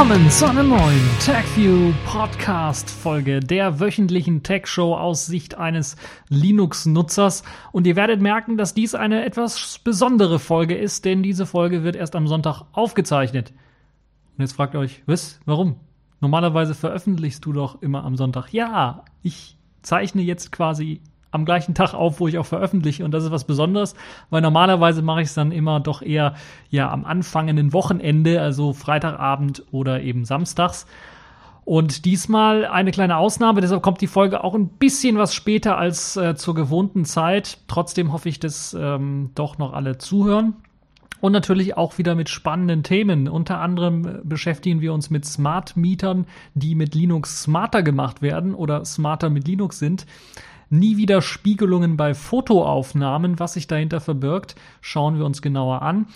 Willkommen zu einer neuen TechView Podcast Folge der wöchentlichen Tech Show aus Sicht eines Linux-Nutzers. Und ihr werdet merken, dass dies eine etwas besondere Folge ist, denn diese Folge wird erst am Sonntag aufgezeichnet. Und jetzt fragt ihr euch, was? Warum? Normalerweise veröffentlichst du doch immer am Sonntag. Ja, ich zeichne jetzt quasi am gleichen Tag auf, wo ich auch veröffentliche. Und das ist was Besonderes, weil normalerweise mache ich es dann immer doch eher ja am anfangenden Wochenende, also Freitagabend oder eben samstags. Und diesmal eine kleine Ausnahme, deshalb kommt die Folge auch ein bisschen was später als äh, zur gewohnten Zeit. Trotzdem hoffe ich, dass ähm, doch noch alle zuhören. Und natürlich auch wieder mit spannenden Themen. Unter anderem äh, beschäftigen wir uns mit Smart Mietern, die mit Linux smarter gemacht werden oder smarter mit Linux sind. Nie wieder Spiegelungen bei Fotoaufnahmen, was sich dahinter verbirgt, schauen wir uns genauer an.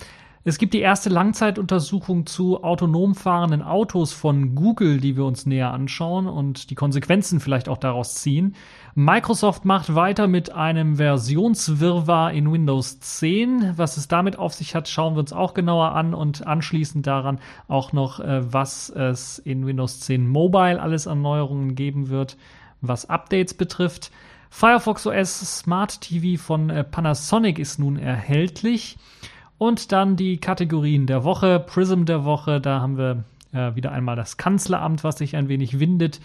Es gibt die erste Langzeituntersuchung zu autonom fahrenden Autos von Google, die wir uns näher anschauen und die Konsequenzen vielleicht auch daraus ziehen. Microsoft macht weiter mit einem Versionswirrwarr in Windows 10. Was es damit auf sich hat, schauen wir uns auch genauer an und anschließend daran auch noch, äh, was es in Windows 10 Mobile alles an Neuerungen geben wird, was Updates betrifft. Firefox OS Smart TV von äh, Panasonic ist nun erhältlich. Und dann die Kategorien der Woche, Prism der Woche, da haben wir äh, wieder einmal das Kanzleramt, was sich ein wenig windet,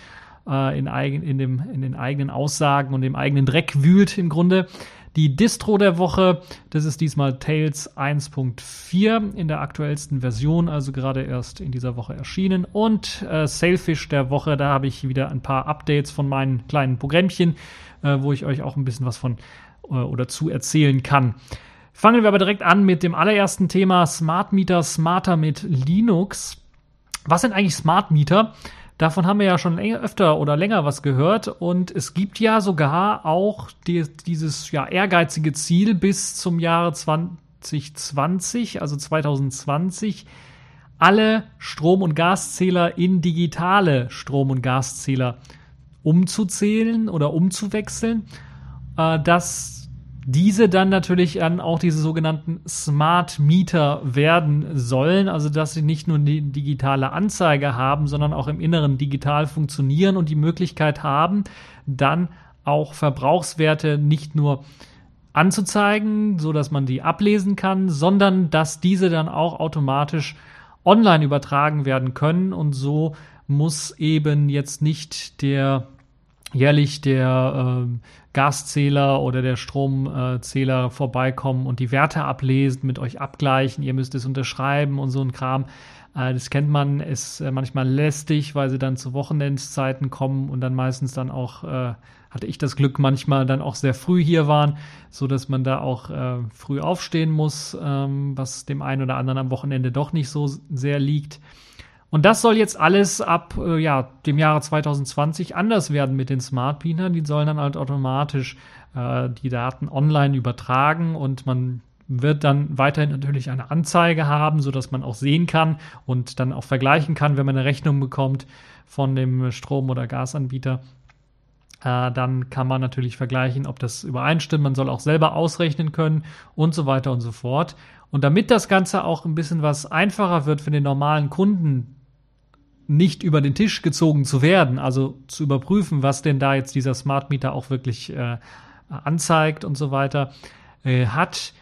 äh, in, eigen, in, dem, in den eigenen Aussagen und dem eigenen Dreck wühlt im Grunde. Die Distro der Woche, das ist diesmal Tails 1.4 in der aktuellsten Version, also gerade erst in dieser Woche erschienen. Und äh, Sailfish der Woche, da habe ich wieder ein paar Updates von meinen kleinen Programmchen äh, wo ich euch auch ein bisschen was von äh, oder zu erzählen kann. Fangen wir aber direkt an mit dem allerersten Thema Smart Meter, smarter mit Linux. Was sind eigentlich Smart Meter? Davon haben wir ja schon öfter oder länger was gehört. Und es gibt ja sogar auch die, dieses ja, ehrgeizige Ziel bis zum Jahre 2020, also 2020, alle Strom- und Gaszähler in digitale Strom- und Gaszähler umzuzählen oder umzuwechseln, äh, dass diese dann natürlich dann auch diese sogenannten Smart Meter werden sollen, also dass sie nicht nur die digitale Anzeige haben, sondern auch im Inneren digital funktionieren und die Möglichkeit haben, dann auch Verbrauchswerte nicht nur anzuzeigen, so dass man die ablesen kann, sondern dass diese dann auch automatisch online übertragen werden können. Und so muss eben jetzt nicht der jährlich der äh, Gaszähler oder der Stromzähler äh, vorbeikommen und die Werte ablesen, mit euch abgleichen, ihr müsst es unterschreiben und so ein Kram. Äh, das kennt man, ist äh, manchmal lästig, weil sie dann zu Wochenendszeiten kommen und dann meistens dann auch, äh, hatte ich das Glück, manchmal dann auch sehr früh hier waren, so dass man da auch äh, früh aufstehen muss, ähm, was dem einen oder anderen am Wochenende doch nicht so sehr liegt. Und das soll jetzt alles ab äh, ja, dem Jahre 2020 anders werden mit den Smart Beanern. Die sollen dann halt automatisch äh, die Daten online übertragen und man wird dann weiterhin natürlich eine Anzeige haben, sodass man auch sehen kann und dann auch vergleichen kann, wenn man eine Rechnung bekommt von dem Strom- oder Gasanbieter. Äh, dann kann man natürlich vergleichen, ob das übereinstimmt. Man soll auch selber ausrechnen können und so weiter und so fort. Und damit das Ganze auch ein bisschen was einfacher wird für den normalen Kunden, nicht über den Tisch gezogen zu werden, also zu überprüfen, was denn da jetzt dieser Smart Meter auch wirklich äh, anzeigt und so weiter, äh, hat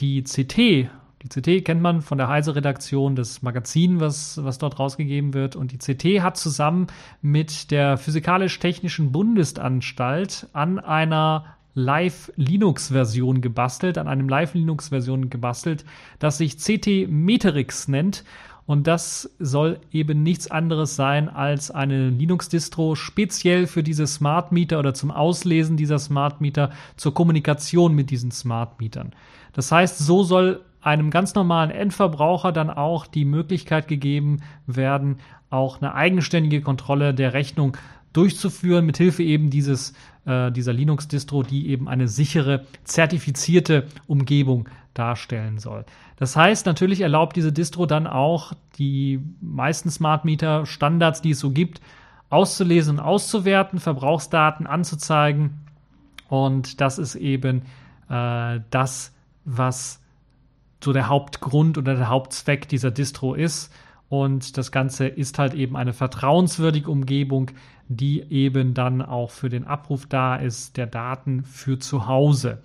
die CT, die CT kennt man von der Heise-Redaktion, das Magazin, was, was dort rausgegeben wird, und die CT hat zusammen mit der Physikalisch-Technischen Bundesanstalt an einer Live-Linux-Version gebastelt, an einem Live-Linux-Version gebastelt, das sich CT Meterix nennt und das soll eben nichts anderes sein als eine Linux-Distro speziell für diese Smart Meter oder zum Auslesen dieser Smart Meter zur Kommunikation mit diesen Smart Mietern. Das heißt, so soll einem ganz normalen Endverbraucher dann auch die Möglichkeit gegeben werden, auch eine eigenständige Kontrolle der Rechnung durchzuführen, mithilfe eben dieses, äh, dieser Linux-Distro, die eben eine sichere, zertifizierte Umgebung darstellen soll. Das heißt, natürlich erlaubt diese Distro dann auch die meisten Smart Meter Standards, die es so gibt, auszulesen und auszuwerten, Verbrauchsdaten anzuzeigen. Und das ist eben äh, das, was so der Hauptgrund oder der Hauptzweck dieser Distro ist. Und das Ganze ist halt eben eine vertrauenswürdige Umgebung, die eben dann auch für den Abruf da ist, der Daten für zu Hause.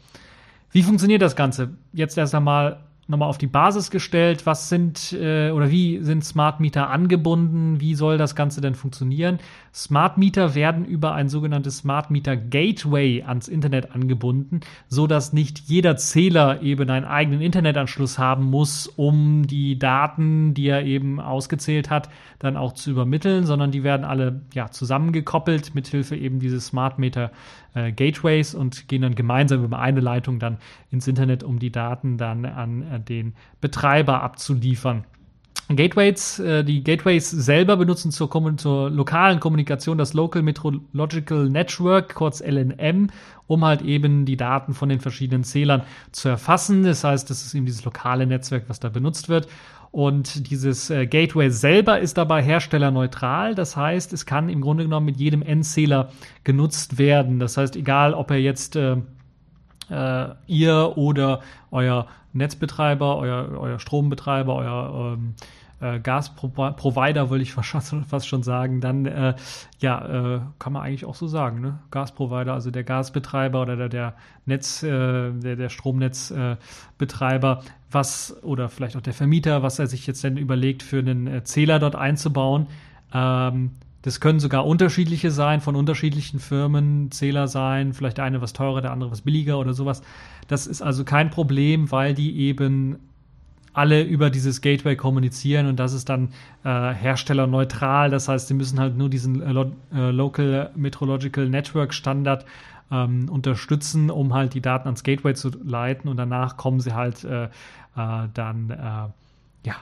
Wie funktioniert das Ganze? Jetzt erst einmal nochmal auf die Basis gestellt. Was sind äh, oder wie sind Smart Meter angebunden? Wie soll das Ganze denn funktionieren? Smart Meter werden über ein sogenanntes Smart Meter Gateway ans Internet angebunden, so dass nicht jeder Zähler eben einen eigenen Internetanschluss haben muss, um die Daten, die er eben ausgezählt hat, dann auch zu übermitteln, sondern die werden alle ja zusammengekoppelt mithilfe eben dieses Smart Meter äh, Gateways und gehen dann gemeinsam über eine Leitung dann ins Internet, um die Daten dann an äh, den Betreiber abzuliefern. Gateways, äh, die Gateways selber benutzen zur, zur, lokalen Kommunikation das Local Meteorological Network, kurz LNM, um halt eben die Daten von den verschiedenen Zählern zu erfassen. Das heißt, das ist eben dieses lokale Netzwerk, was da benutzt wird. Und dieses äh, Gateway selber ist dabei herstellerneutral. Das heißt, es kann im Grunde genommen mit jedem Endzähler genutzt werden. Das heißt, egal ob er jetzt äh, äh, ihr oder euer Netzbetreiber, euer, euer Strombetreiber, euer ähm, äh, Gasprovider, würde ich fast schon sagen, dann äh, ja, äh, kann man eigentlich auch so sagen, ne? Gasprovider, also der Gasbetreiber oder der, der Netz, äh, der, der Stromnetzbetreiber, was oder vielleicht auch der Vermieter, was er sich jetzt denn überlegt, für einen äh, Zähler dort einzubauen. Ähm, das können sogar unterschiedliche sein, von unterschiedlichen Firmen, Zähler sein, vielleicht eine was teurer, der andere was billiger oder sowas. Das ist also kein Problem, weil die eben alle über dieses Gateway kommunizieren und das ist dann äh, herstellerneutral. Das heißt, sie müssen halt nur diesen äh, äh, Local Meteorological Network Standard ähm, unterstützen, um halt die Daten ans Gateway zu leiten und danach kommen sie halt äh, äh dann ja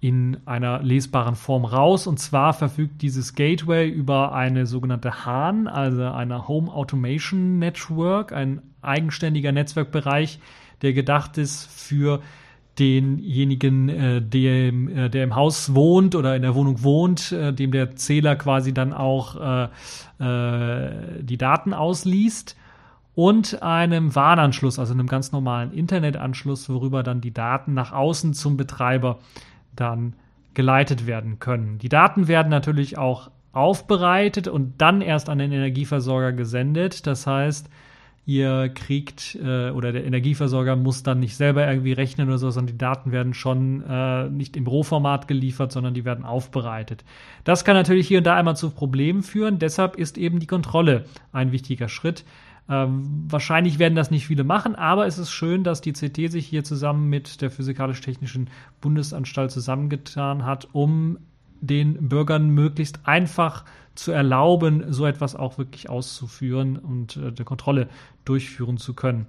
in einer lesbaren Form raus. Und zwar verfügt dieses Gateway über eine sogenannte HAN, also eine Home Automation Network, ein eigenständiger Netzwerkbereich, der gedacht ist für denjenigen, äh, dem, äh, der im Haus wohnt oder in der Wohnung wohnt, äh, dem der Zähler quasi dann auch äh, äh, die Daten ausliest und einem WAN-Anschluss, also einem ganz normalen Internetanschluss, worüber dann die Daten nach außen zum Betreiber dann geleitet werden können. Die Daten werden natürlich auch aufbereitet und dann erst an den Energieversorger gesendet. Das heißt, ihr kriegt äh, oder der Energieversorger muss dann nicht selber irgendwie rechnen oder so, sondern die Daten werden schon äh, nicht im Rohformat geliefert, sondern die werden aufbereitet. Das kann natürlich hier und da einmal zu Problemen führen. Deshalb ist eben die Kontrolle ein wichtiger Schritt. Ähm, wahrscheinlich werden das nicht viele machen, aber es ist schön, dass die CT sich hier zusammen mit der Physikalisch-Technischen Bundesanstalt zusammengetan hat, um den Bürgern möglichst einfach zu erlauben, so etwas auch wirklich auszuführen und äh, der Kontrolle durchführen zu können.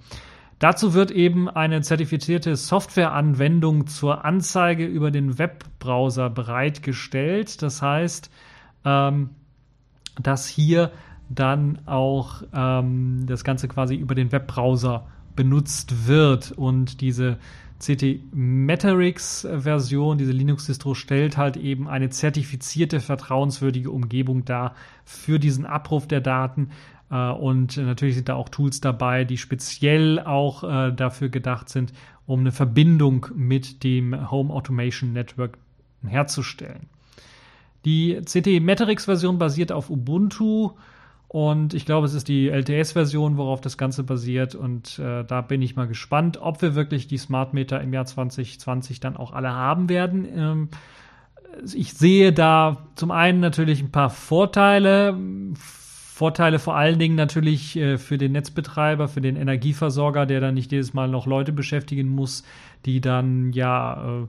Dazu wird eben eine zertifizierte Softwareanwendung zur Anzeige über den Webbrowser bereitgestellt. Das heißt, ähm, dass hier dann auch ähm, das Ganze quasi über den Webbrowser benutzt wird und diese CT Meterix Version, diese Linux-Distro, stellt halt eben eine zertifizierte, vertrauenswürdige Umgebung dar für diesen Abruf der Daten. Äh, und natürlich sind da auch Tools dabei, die speziell auch äh, dafür gedacht sind, um eine Verbindung mit dem Home Automation Network herzustellen. Die CT Meterix Version basiert auf Ubuntu und ich glaube, es ist die LTS-Version, worauf das Ganze basiert. Und äh, da bin ich mal gespannt, ob wir wirklich die Smart Meter im Jahr 2020 dann auch alle haben werden. Ähm, ich sehe da zum einen natürlich ein paar Vorteile. Vorteile vor allen Dingen natürlich äh, für den Netzbetreiber, für den Energieversorger, der dann nicht jedes Mal noch Leute beschäftigen muss, die dann ja äh,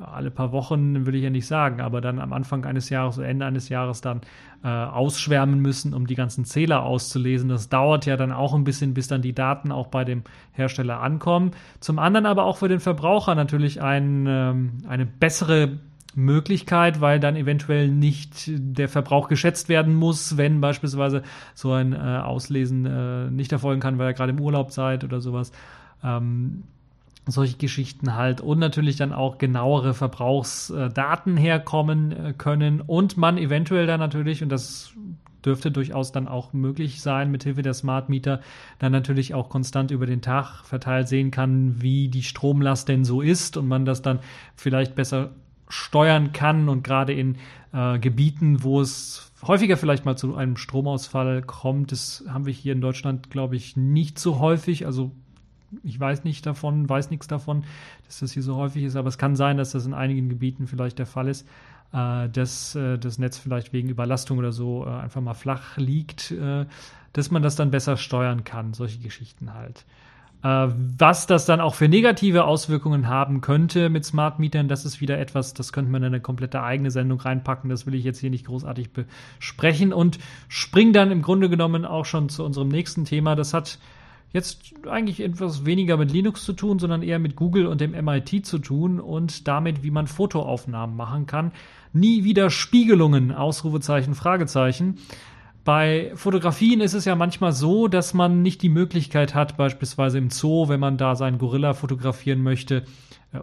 alle paar Wochen, will ich ja nicht sagen, aber dann am Anfang eines Jahres oder Ende eines Jahres dann äh, ausschwärmen müssen, um die ganzen Zähler auszulesen. Das dauert ja dann auch ein bisschen, bis dann die Daten auch bei dem Hersteller ankommen. Zum anderen aber auch für den Verbraucher natürlich ein, ähm, eine bessere Möglichkeit, weil dann eventuell nicht der Verbrauch geschätzt werden muss, wenn beispielsweise so ein äh, Auslesen äh, nicht erfolgen kann, weil ihr gerade im Urlaub seid oder sowas. Ähm, solche Geschichten halt und natürlich dann auch genauere Verbrauchsdaten herkommen äh, können und man eventuell dann natürlich, und das dürfte durchaus dann auch möglich sein, mithilfe der Smart Meter dann natürlich auch konstant über den Tag verteilt sehen kann, wie die Stromlast denn so ist und man das dann vielleicht besser steuern kann und gerade in äh, Gebieten, wo es häufiger vielleicht mal zu einem Stromausfall kommt, das haben wir hier in Deutschland, glaube ich, nicht so häufig. Also ich weiß nicht davon, weiß nichts davon, dass das hier so häufig ist, aber es kann sein, dass das in einigen Gebieten vielleicht der Fall ist, äh, dass äh, das Netz vielleicht wegen Überlastung oder so äh, einfach mal flach liegt, äh, dass man das dann besser steuern kann, solche Geschichten halt. Äh, was das dann auch für negative Auswirkungen haben könnte mit Smart Mietern, das ist wieder etwas, das könnte man in eine komplette eigene Sendung reinpacken. Das will ich jetzt hier nicht großartig besprechen und spring dann im Grunde genommen auch schon zu unserem nächsten Thema. Das hat jetzt eigentlich etwas weniger mit Linux zu tun, sondern eher mit Google und dem MIT zu tun und damit, wie man Fotoaufnahmen machen kann. Nie wieder Spiegelungen, Ausrufezeichen, Fragezeichen. Bei Fotografien ist es ja manchmal so, dass man nicht die Möglichkeit hat, beispielsweise im Zoo, wenn man da seinen Gorilla fotografieren möchte,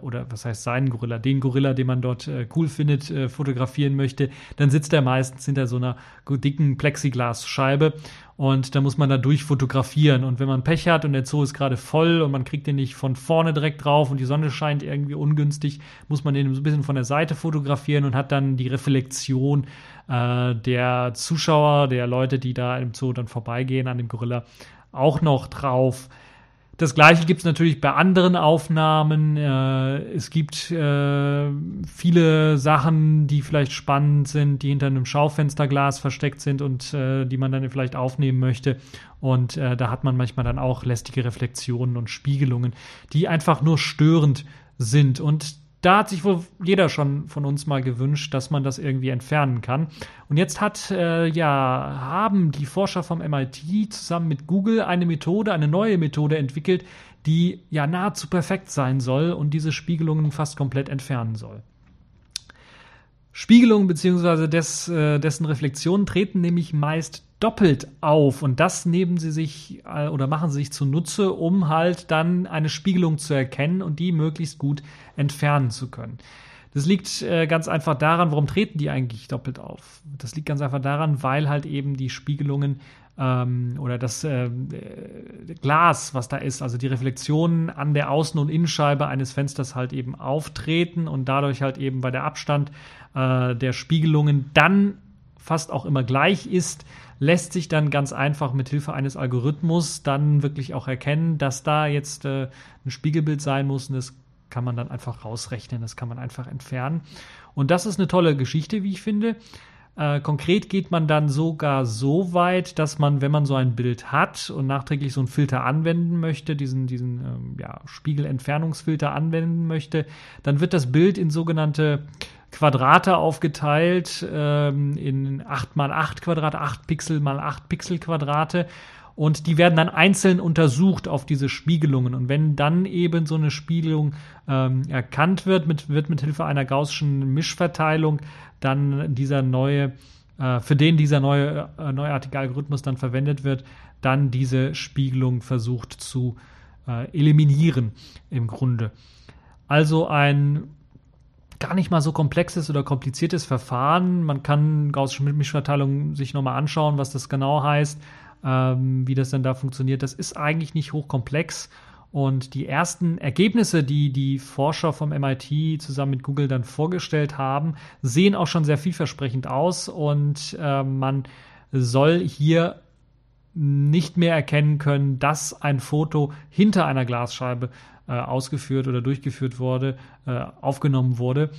oder was heißt seinen Gorilla, den Gorilla, den man dort äh, cool findet, äh, fotografieren möchte, dann sitzt er meistens hinter so einer dicken Plexiglasscheibe und da muss man da durchfotografieren. Und wenn man Pech hat und der Zoo ist gerade voll und man kriegt den nicht von vorne direkt drauf und die Sonne scheint irgendwie ungünstig, muss man den so ein bisschen von der Seite fotografieren und hat dann die Reflexion äh, der Zuschauer, der Leute, die da im Zoo dann vorbeigehen an dem Gorilla, auch noch drauf. Das gleiche gibt es natürlich bei anderen Aufnahmen. Äh, es gibt äh, viele Sachen, die vielleicht spannend sind, die hinter einem Schaufensterglas versteckt sind und äh, die man dann vielleicht aufnehmen möchte. Und da hat man manchmal dann auch lästige Reflexionen und Spiegelungen, die einfach nur störend sind. Und da hat sich wohl jeder schon von uns mal gewünscht, dass man das irgendwie entfernen kann. Und jetzt hat äh, ja haben die Forscher vom MIT zusammen mit Google eine Methode, eine neue Methode entwickelt, die ja nahezu perfekt sein soll und diese Spiegelungen fast komplett entfernen soll. Spiegelungen bzw. Des, äh, dessen Reflexionen treten nämlich meist doppelt auf und das nehmen sie sich äh, oder machen sie sich zunutze, um halt dann eine Spiegelung zu erkennen und die möglichst gut entfernen zu können. Das liegt äh, ganz einfach daran, warum treten die eigentlich doppelt auf? Das liegt ganz einfach daran, weil halt eben die Spiegelungen ähm, oder das äh, Glas, was da ist, also die Reflexionen an der Außen- und Innenscheibe eines Fensters halt eben auftreten und dadurch halt eben bei der Abstand äh, der Spiegelungen dann fast auch immer gleich ist, lässt sich dann ganz einfach mit Hilfe eines Algorithmus dann wirklich auch erkennen, dass da jetzt äh, ein Spiegelbild sein muss und das kann man dann einfach rausrechnen, das kann man einfach entfernen. Und das ist eine tolle Geschichte, wie ich finde. Äh, konkret geht man dann sogar so weit, dass man, wenn man so ein Bild hat und nachträglich so einen Filter anwenden möchte, diesen, diesen ähm, ja, Spiegelentfernungsfilter anwenden möchte, dann wird das Bild in sogenannte Quadrate aufgeteilt, ähm, in 8 mal 8 Quadrate, 8 Pixel mal 8 Pixel Quadrate. Und die werden dann einzeln untersucht auf diese Spiegelungen. Und wenn dann eben so eine Spiegelung ähm, erkannt wird, mit, wird mit Hilfe einer gaußschen Mischverteilung dann dieser neue, äh, für den dieser neue, äh, neuartige Algorithmus dann verwendet wird, dann diese Spiegelung versucht zu äh, eliminieren im Grunde. Also ein gar nicht mal so komplexes oder kompliziertes Verfahren. Man kann gaußsche Mischverteilung sich nochmal anschauen, was das genau heißt, ähm, wie das denn da funktioniert. Das ist eigentlich nicht hochkomplex. Und die ersten Ergebnisse, die die Forscher vom MIT zusammen mit Google dann vorgestellt haben, sehen auch schon sehr vielversprechend aus. Und äh, man soll hier nicht mehr erkennen können, dass ein Foto hinter einer Glasscheibe äh, ausgeführt oder durchgeführt wurde, äh, aufgenommen wurde.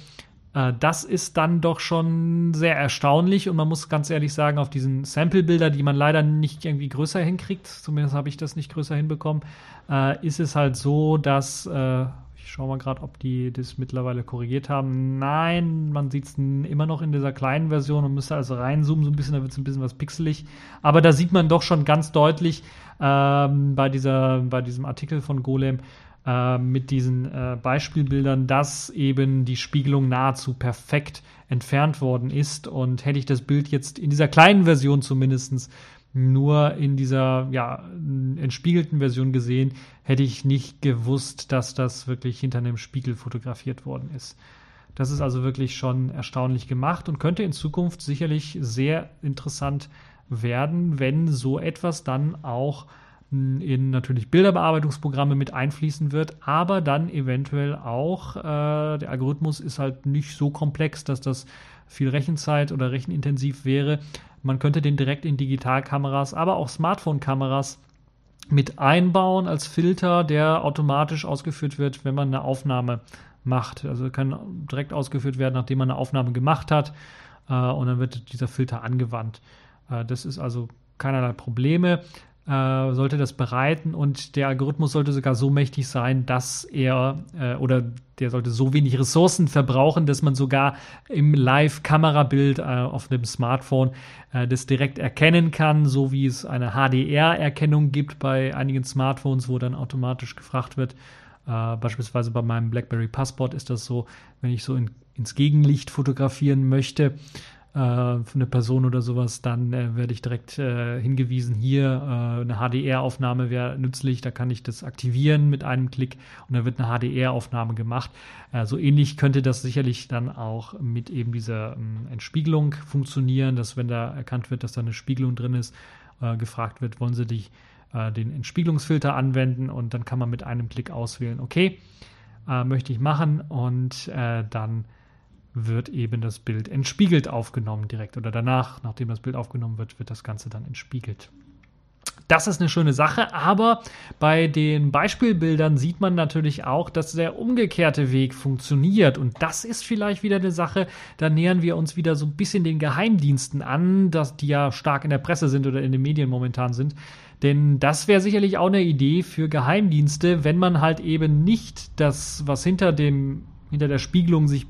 Äh, das ist dann doch schon sehr erstaunlich und man muss ganz ehrlich sagen, auf diesen Sample-Bilder, die man leider nicht irgendwie größer hinkriegt, zumindest habe ich das nicht größer hinbekommen, äh, ist es halt so, dass äh, ich schaue mal gerade, ob die das mittlerweile korrigiert haben. Nein, man sieht es immer noch in dieser kleinen Version und müsste also reinzoomen, so ein bisschen, da wird es ein bisschen was pixelig. Aber da sieht man doch schon ganz deutlich ähm, bei, dieser, bei diesem Artikel von Golem, äh, mit diesen äh, Beispielbildern, dass eben die Spiegelung nahezu perfekt entfernt worden ist. Und hätte ich das Bild jetzt in dieser kleinen Version zumindest nur in dieser ja, entspiegelten Version gesehen, hätte ich nicht gewusst, dass das wirklich hinter einem Spiegel fotografiert worden ist. Das ist also wirklich schon erstaunlich gemacht und könnte in Zukunft sicherlich sehr interessant werden, wenn so etwas dann auch in natürlich Bilderbearbeitungsprogramme mit einfließen wird, aber dann eventuell auch, äh, der Algorithmus ist halt nicht so komplex, dass das viel Rechenzeit oder rechenintensiv wäre. Man könnte den direkt in Digitalkameras, aber auch Smartphone-Kameras mit einbauen als Filter, der automatisch ausgeführt wird, wenn man eine Aufnahme macht. Also kann direkt ausgeführt werden, nachdem man eine Aufnahme gemacht hat äh, und dann wird dieser Filter angewandt. Äh, das ist also keinerlei Probleme äh, sollte das bereiten und der Algorithmus sollte sogar so mächtig sein, dass er äh, oder der sollte so wenig Ressourcen verbrauchen, dass man sogar im Live-Kamerabild äh, auf dem Smartphone äh, das direkt erkennen kann, so wie es eine HDR-Erkennung gibt bei einigen Smartphones, wo dann automatisch gefragt wird. Äh, beispielsweise bei meinem BlackBerry Passport ist das so, wenn ich so in, ins Gegenlicht fotografieren möchte, äh, für eine Person oder sowas, dann äh, werde ich direkt äh, hingewiesen, hier äh, eine HDR-Aufnahme wäre nützlich, da kann ich das aktivieren mit einem Klick und dann wird eine HDR-Aufnahme gemacht. Äh, so ähnlich könnte das sicherlich dann auch mit eben dieser ähm, Entspiegelung funktionieren, dass wenn da erkannt wird, dass da eine Spiegelung drin ist, äh, gefragt wird, wollen Sie dich den Entspiegelungsfilter anwenden? Und dann kann man mit einem Klick auswählen, okay, möchte ich machen. Und dann wird eben das Bild entspiegelt aufgenommen direkt oder danach, nachdem das Bild aufgenommen wird, wird das Ganze dann entspiegelt. Das ist eine schöne Sache, aber bei den Beispielbildern sieht man natürlich auch, dass der umgekehrte Weg funktioniert. Und das ist vielleicht wieder eine Sache, da nähern wir uns wieder so ein bisschen den Geheimdiensten an, dass die ja stark in der Presse sind oder in den Medien momentan sind. Denn das wäre sicherlich auch eine Idee für Geheimdienste, wenn man halt eben nicht das, was hinter dem, hinter der Spiegelung sich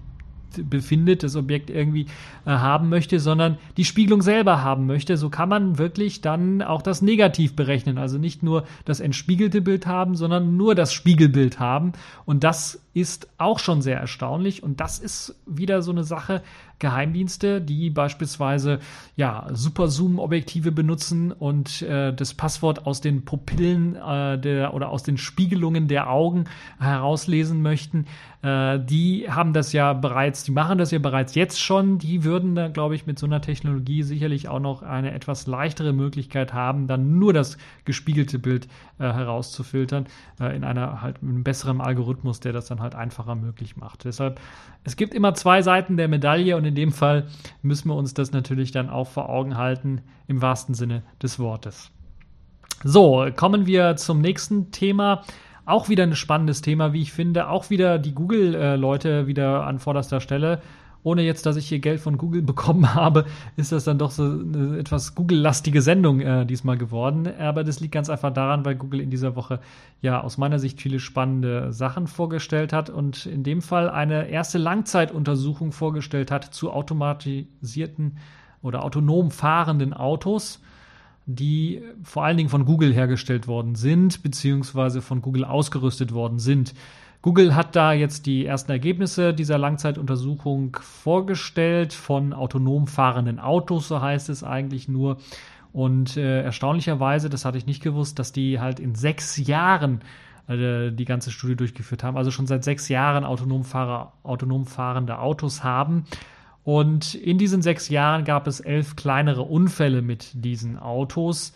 befindet, das Objekt irgendwie äh, haben möchte, sondern die Spiegelung selber haben möchte. So kann man wirklich dann auch das Negativ berechnen. Also nicht nur das entspiegelte Bild haben, sondern nur das Spiegelbild haben. Und das ist auch schon sehr erstaunlich. Und das ist wieder so eine Sache, Geheimdienste, die beispielsweise ja Super Zoom Objektive benutzen und äh, das Passwort aus den Pupillen äh, der oder aus den Spiegelungen der Augen herauslesen möchten, äh, die haben das ja bereits, die machen das ja bereits jetzt schon. Die würden da, glaube ich, mit so einer Technologie sicherlich auch noch eine etwas leichtere Möglichkeit haben, dann nur das gespiegelte Bild äh, herauszufiltern äh, in einer halt einem besseren Algorithmus, der das dann halt einfacher möglich macht. Deshalb, es gibt immer zwei Seiten der Medaille und in dem Fall müssen wir uns das natürlich dann auch vor Augen halten, im wahrsten Sinne des Wortes. So, kommen wir zum nächsten Thema. Auch wieder ein spannendes Thema, wie ich finde. Auch wieder die Google-Leute äh, wieder an vorderster Stelle. Ohne jetzt, dass ich hier Geld von Google bekommen habe, ist das dann doch so eine etwas Google-lastige Sendung äh, diesmal geworden. Aber das liegt ganz einfach daran, weil Google in dieser Woche ja aus meiner Sicht viele spannende Sachen vorgestellt hat und in dem Fall eine erste Langzeituntersuchung vorgestellt hat zu automatisierten oder autonom fahrenden Autos die vor allen Dingen von Google hergestellt worden sind, beziehungsweise von Google ausgerüstet worden sind. Google hat da jetzt die ersten Ergebnisse dieser Langzeituntersuchung vorgestellt von autonom fahrenden Autos, so heißt es eigentlich nur. Und äh, erstaunlicherweise, das hatte ich nicht gewusst, dass die halt in sechs Jahren äh, die ganze Studie durchgeführt haben, also schon seit sechs Jahren autonom, Fahrer, autonom fahrende Autos haben und in diesen sechs Jahren gab es elf kleinere Unfälle mit diesen Autos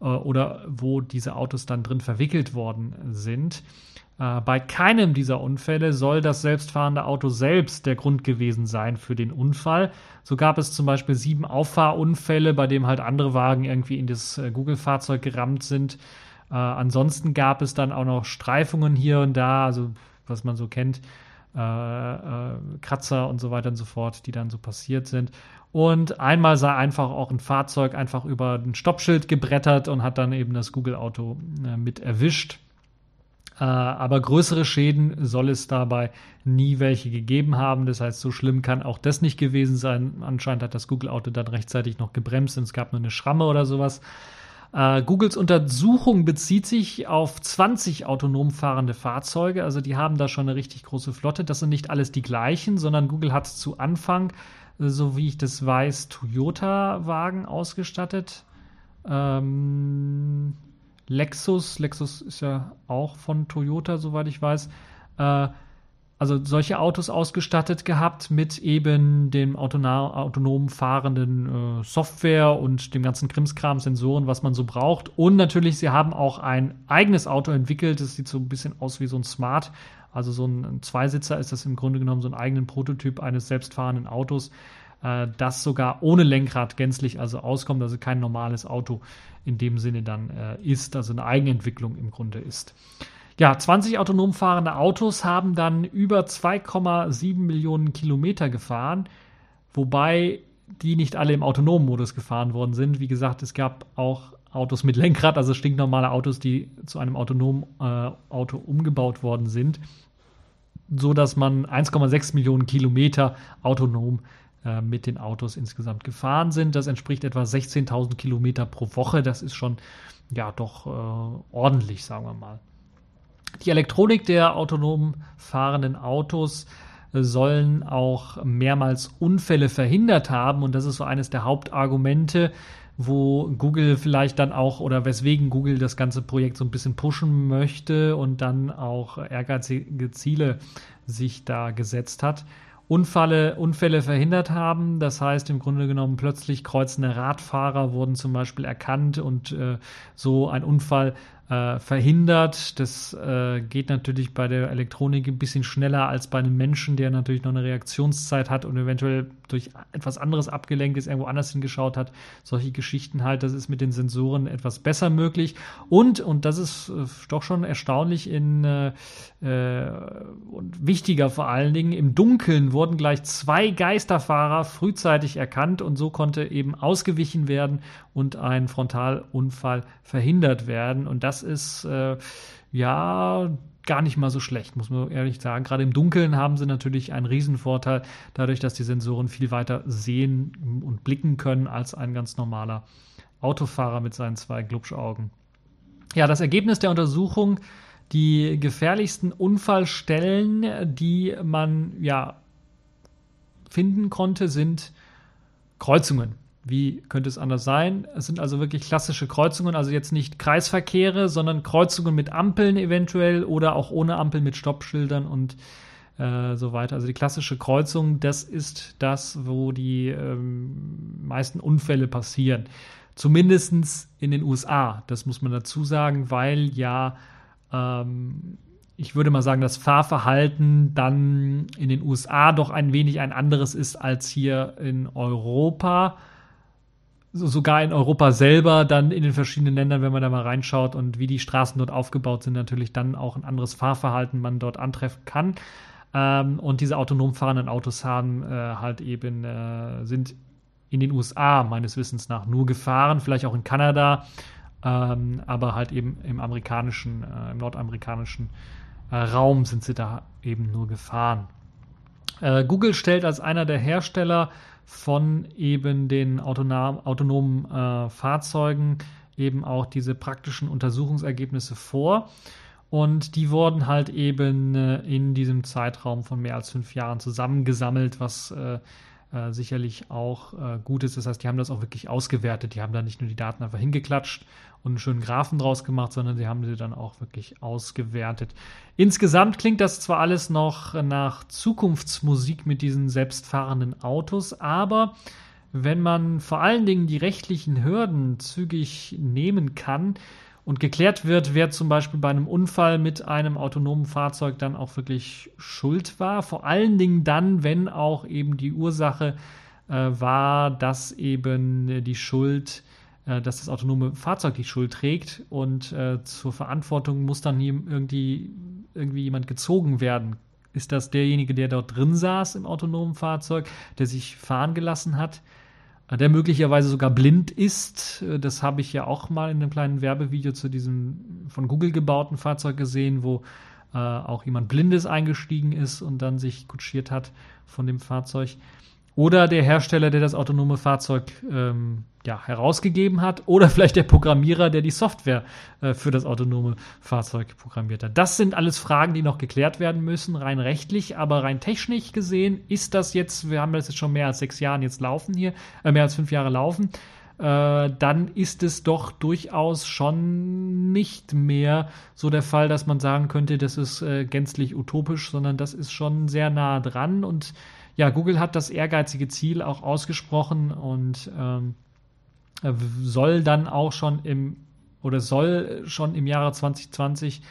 äh, oder wo diese Autos dann drin verwickelt worden sind. Äh, bei keinem dieser Unfälle soll das selbstfahrende Auto selbst der Grund gewesen sein für den Unfall. So gab es zum Beispiel sieben Auffahrunfälle, bei dem halt andere Wagen irgendwie in das äh, Google-Fahrzeug gerammt sind. Äh, ansonsten gab es dann auch noch Streifungen hier und da, also was man so kennt, äh, äh, Kratzer und so weiter und so fort, die dann so passiert sind. Und einmal sei einfach auch ein Fahrzeug einfach über ein Stoppschild gebrettert und hat dann eben das Google-Auto äh, mit erwischt. Äh, aber größere Schäden soll es dabei nie welche gegeben haben. Das heißt, so schlimm kann auch das nicht gewesen sein. Anscheinend hat das Google-Auto dann rechtzeitig noch gebremst und es gab nur eine Schramme oder sowas. Äh, Googles Untersuchung bezieht sich auf 20 autonom fahrende Fahrzeuge. Also die haben da schon eine richtig große Flotte. Das sind nicht alles die gleichen, sondern Google hat zu Anfang, äh, so wie ich das weiß, Toyota-Wagen ausgestattet. Ähm, Lexus, Lexus ist ja auch von Toyota, soweit ich weiß. Äh, also solche Autos ausgestattet gehabt mit eben dem autonom fahrenden äh, Software und dem ganzen Krimskram, Sensoren, was man so braucht. Und natürlich, sie haben auch ein eigenes Auto entwickelt. Das sieht so ein bisschen aus wie so ein Smart. Also so ein, Zweisitzer ist das im Grunde genommen so ein eigenen Prototyp eines selbstfahrenden Autos, äh, das sogar ohne Lenkrad gänzlich also auskommt, also kein normales Auto in dem Sinne dann äh, ist, also eine Eigenentwicklung im Grunde ist. Ja, 20 autonom fahrende Autos haben dann über 2,7 Millionen Kilometer gefahren, wobei die nicht alle im autonomen Modus gefahren worden sind. Wie gesagt, es gab auch Autos mit Lenkrad, also stinknormale Autos, die zu einem autonomen äh, Auto umgebaut worden sind, so dass man 1,6 Millionen Kilometer autonom äh, mit den Autos insgesamt gefahren sind. Das entspricht etwa 16.000 Kilometer pro Woche. Das ist schon ja doch äh, ordentlich, sagen wir mal. Die Elektronik der autonom fahrenden Autos äh, sollen auch mehrmals Unfälle verhindert haben und das ist so eines der Hauptargumente, wo Google vielleicht dann auch oder weswegen Google das ganze Projekt so ein bisschen pushen möchte und dann auch ehrgeizige Ziele sich da gesetzt hat. Unfalle, Unfälle verhindert haben. Das heißt, im Grunde genommen plötzlich kreuzende Radfahrer wurden zum Beispiel erkannt und äh, so ein Unfall äh, verhindert. Das äh, geht natürlich bei der Elektronik ein bisschen schneller als bei einem Menschen, der natürlich noch eine Reaktionszeit hat und eventuell durch etwas anderes abgelenkt ist, irgendwo anders hingeschaut hat. Solche Geschichten halt, das ist mit den Sensoren etwas besser möglich. Und, und das ist äh, doch schon erstaunlich in äh, äh, und wichtiger vor allen Dingen, im Dunkeln wurden gleich zwei Geisterfahrer frühzeitig erkannt und so konnte eben ausgewichen werden und ein Frontalunfall verhindert werden. Und das ist äh, ja gar nicht mal so schlecht, muss man ehrlich sagen. Gerade im Dunkeln haben sie natürlich einen Riesenvorteil, dadurch, dass die Sensoren viel weiter sehen und blicken können als ein ganz normaler Autofahrer mit seinen zwei Glubschaugen. Ja, das Ergebnis der Untersuchung, die gefährlichsten Unfallstellen, die man ja finden konnte, sind Kreuzungen. Wie könnte es anders sein? Es sind also wirklich klassische Kreuzungen, also jetzt nicht Kreisverkehre, sondern Kreuzungen mit Ampeln eventuell oder auch ohne Ampeln mit Stoppschildern und äh, so weiter. Also die klassische Kreuzung, das ist das, wo die ähm, meisten Unfälle passieren. Zumindest in den USA, das muss man dazu sagen, weil ja, ähm, ich würde mal sagen, das Fahrverhalten dann in den USA doch ein wenig ein anderes ist als hier in Europa sogar in Europa selber, dann in den verschiedenen Ländern, wenn man da mal reinschaut und wie die Straßen dort aufgebaut sind, natürlich dann auch ein anderes Fahrverhalten man dort antreffen kann. Ähm, und diese autonom fahrenden Autos haben äh, halt eben, äh, sind in den USA meines Wissens nach nur gefahren, vielleicht auch in Kanada, ähm, aber halt eben im amerikanischen, äh, im nordamerikanischen äh, Raum sind sie da eben nur gefahren. Äh, Google stellt als einer der Hersteller von eben den autonom, autonomen äh, Fahrzeugen eben auch diese praktischen Untersuchungsergebnisse vor. Und die wurden halt eben äh, in diesem Zeitraum von mehr als fünf Jahren zusammengesammelt, was äh, äh, sicherlich auch äh, gut ist. Das heißt, die haben das auch wirklich ausgewertet. Die haben da nicht nur die Daten einfach hingeklatscht und einen schönen Graphen draus gemacht, sondern sie haben sie dann auch wirklich ausgewertet. Insgesamt klingt das zwar alles noch nach Zukunftsmusik mit diesen selbstfahrenden Autos, aber wenn man vor allen Dingen die rechtlichen Hürden zügig nehmen kann, und geklärt wird, wer zum Beispiel bei einem Unfall mit einem autonomen Fahrzeug dann auch wirklich schuld war. Vor allen Dingen dann, wenn auch eben die Ursache äh, war, dass eben die Schuld, dass das autonome Fahrzeug die Schuld trägt und äh, zur Verantwortung muss dann irgendwie, irgendwie jemand gezogen werden. Ist das derjenige, der dort drin saß im autonomen Fahrzeug, der sich fahren gelassen hat? der möglicherweise sogar blind ist. Das habe ich ja auch mal in einem kleinen Werbevideo zu diesem von Google gebauten Fahrzeug gesehen, wo äh, auch jemand Blindes eingestiegen ist und dann sich kutschiert hat von dem Fahrzeug. Oder der Hersteller, der das autonome Fahrzeug ähm, ja, herausgegeben hat. Oder vielleicht der Programmierer, der die Software äh, für das autonome Fahrzeug programmiert hat. Das sind alles Fragen, die noch geklärt werden müssen, rein rechtlich. Aber rein technisch gesehen ist das jetzt, wir haben das jetzt schon mehr als sechs Jahre jetzt laufen hier, äh, mehr als fünf Jahre laufen. äh, dann ist es doch durchaus schon nicht mehr so der Fall, dass man sagen könnte, das ist äh, gänzlich utopisch, sondern das ist schon sehr nah dran. Und ja, Google hat das ehrgeizige Ziel auch ausgesprochen und ähm, soll dann auch schon im oder soll schon im Jahre 2020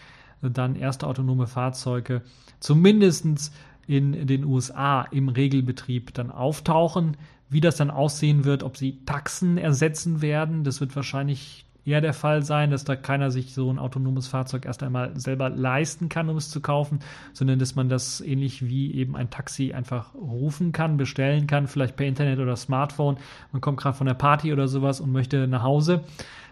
dann erste autonome Fahrzeuge zumindest in den USA im Regelbetrieb dann auftauchen. Wie das dann aussehen wird, ob sie Taxen ersetzen werden, das wird wahrscheinlich eher der Fall sein, dass da keiner sich so ein autonomes Fahrzeug erst einmal selber leisten kann, um es zu kaufen, sondern dass man das ähnlich wie eben ein Taxi einfach rufen kann, bestellen kann, vielleicht per Internet oder Smartphone. Man kommt gerade von der Party oder sowas und möchte nach Hause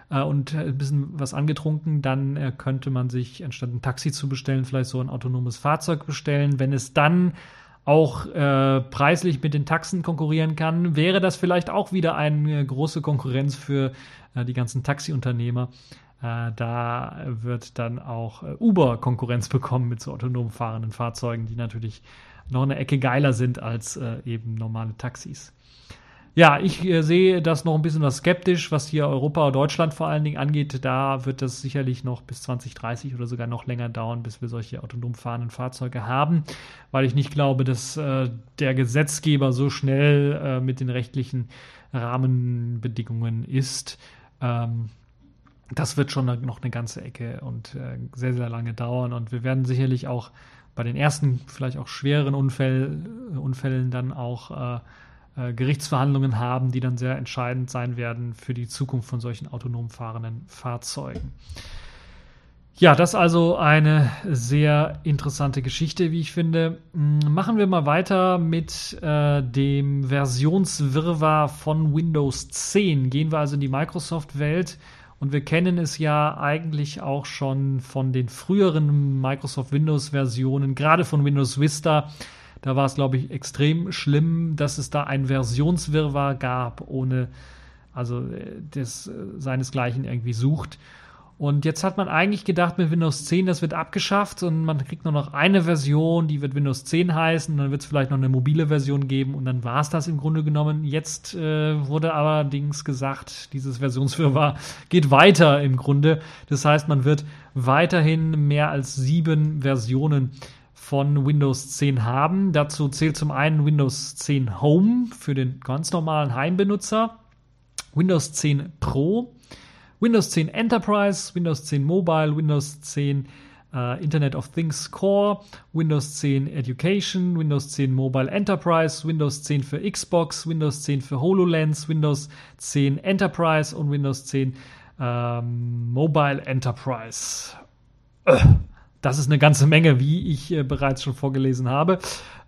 äh, und ein bisschen was angetrunken, dann äh, könnte man sich, anstatt ein Taxi zu bestellen, vielleicht so ein autonomes Fahrzeug bestellen. Wenn es dann auch äh, preislich mit den Taxen konkurrieren kann, wäre das vielleicht auch wieder eine große Konkurrenz für äh, die ganzen Taxiunternehmer. Äh, da wird dann auch äh, Uber Konkurrenz bekommen mit so autonom fahrenden Fahrzeugen, die natürlich noch eine Ecke geiler sind als äh, eben normale Taxis. Ja, ich äh, sehe das noch ein bisschen was skeptisch, was hier Europa und Deutschland vor allen Dingen angeht. Da wird das sicherlich noch bis 2030 oder sogar noch länger dauern, bis wir solche autonom fahrenden Fahrzeuge haben, weil ich nicht glaube, dass äh, der Gesetzgeber so schnell äh, mit den rechtlichen Rahmenbedingungen ist. Ähm, das wird schon noch eine ganze Ecke und äh, sehr, sehr lange dauern. Und wir werden sicherlich auch bei den ersten, vielleicht auch schweren Unfall, Unfällen dann auch äh, Gerichtsverhandlungen haben, die dann sehr entscheidend sein werden für die Zukunft von solchen autonom fahrenden Fahrzeugen. Ja, das ist also eine sehr interessante Geschichte, wie ich finde. Hm, machen wir mal weiter mit äh, dem Versionswirrwarr von Windows 10. Gehen wir also in die Microsoft-Welt. Und wir kennen es ja eigentlich auch schon von den früheren Microsoft Windows-Versionen, gerade von Windows Vista, da war es, glaube ich, extrem schlimm, dass es da ein Versionswirrwarr gab, ohne, also äh, das äh, seinesgleichen irgendwie sucht. Und jetzt hat man eigentlich gedacht, mit Windows 10, das wird abgeschafft und man kriegt nur noch eine Version, die wird Windows 10 heißen, dann wird es vielleicht noch eine mobile Version geben und dann war es das im Grunde genommen. Jetzt äh, wurde allerdings gesagt, dieses Versionswirrwarr geht weiter im Grunde. Das heißt, man wird weiterhin mehr als sieben Versionen von Windows 10 haben. Dazu zählt zum einen Windows 10 Home für den ganz normalen Heimbenutzer, Windows 10 Pro, Windows 10 Enterprise, Windows 10 Mobile, Windows 10 Uh, Internet of Things Core, Windows 10 Education, Windows 10 Mobile Enterprise, Windows 10 für Xbox, Windows 10 für HoloLens, Windows 10 Enterprise und Windows 10 ähm, Mobile Enterprise. Äh. Das ist eine ganze Menge, wie ich äh, bereits schon vorgelesen habe.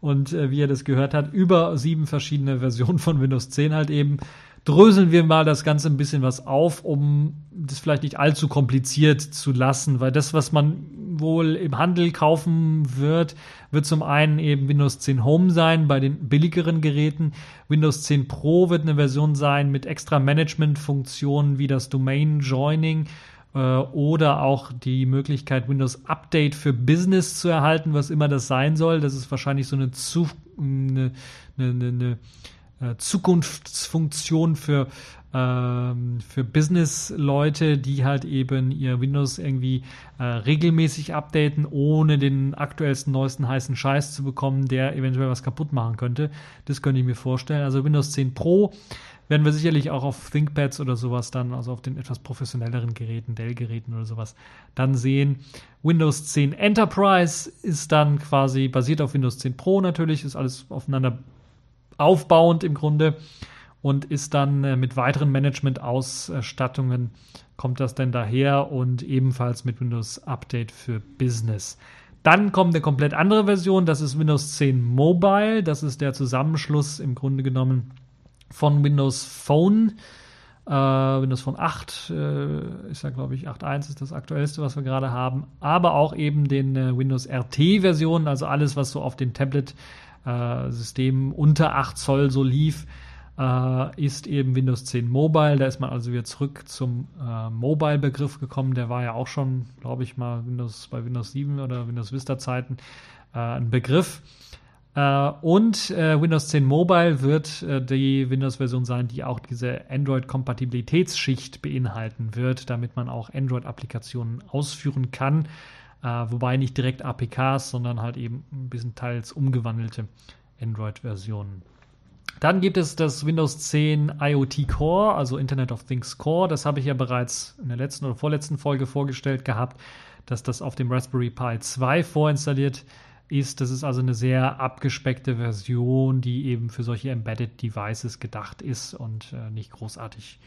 Und äh, wie ihr das gehört habt, über sieben verschiedene Versionen von Windows 10 halt eben. Dröseln wir mal das Ganze ein bisschen was auf, um das vielleicht nicht allzu kompliziert zu lassen, weil das, was man wohl im Handel kaufen wird, wird zum einen eben Windows 10 Home sein bei den billigeren Geräten. Windows 10 Pro wird eine Version sein mit extra Management-Funktionen wie das Domain Joining oder auch die Möglichkeit, Windows Update für Business zu erhalten, was immer das sein soll. Das ist wahrscheinlich so eine, zu, eine, eine, eine äh, Zukunftsfunktion für, ähm, für Business-Leute, die halt eben ihr Windows irgendwie äh, regelmäßig updaten, ohne den aktuellsten, neuesten heißen Scheiß zu bekommen, der eventuell was kaputt machen könnte. Das könnte ich mir vorstellen. Also Windows 10 Pro werden wir sicherlich auch auf ThinkPads oder sowas dann, also auf den etwas professionelleren Geräten, Dell-Geräten oder sowas, dann sehen. Windows 10 Enterprise ist dann quasi basiert auf Windows 10 Pro natürlich, ist alles aufeinander aufbauend im Grunde und ist dann äh, mit weiteren Management-Ausstattungen kommt das denn daher und ebenfalls mit Windows Update für Business. Dann kommt eine komplett andere Version, das ist Windows 10 Mobile, das ist der Zusammenschluss im Grunde genommen von Windows Phone. Äh, Windows Phone 8 äh, ist ja, glaube ich, 8.1 ist das aktuellste, was wir gerade haben. Aber auch eben den äh, Windows RT-Versionen, also alles, was so auf den Tablet-Systemen äh, unter 8 Zoll so lief, äh, ist eben Windows 10 Mobile. Da ist man also wieder zurück zum äh, Mobile-Begriff gekommen. Der war ja auch schon, glaube ich, mal Windows bei Windows 7 oder Windows Vista-Zeiten ein Begriff. Äh, und äh, Windows 10 Mobile wird äh, die Windows-Version sein, die auch diese Android-Kompatibilitätsschicht beinhalten wird, damit man auch Android-Applikationen ausführen kann. Wobei nicht direkt APKs, sondern halt eben ein bisschen teils umgewandelte Android-Versionen. Dann gibt es das Windows 10 IoT Core, also Internet of Things Core. Das habe ich ja bereits in der letzten oder vorletzten Folge vorgestellt gehabt, dass das auf dem Raspberry Pi 2 vorinstalliert ist. Das ist also eine sehr abgespeckte Version, die eben für solche Embedded Devices gedacht ist und äh, nicht großartig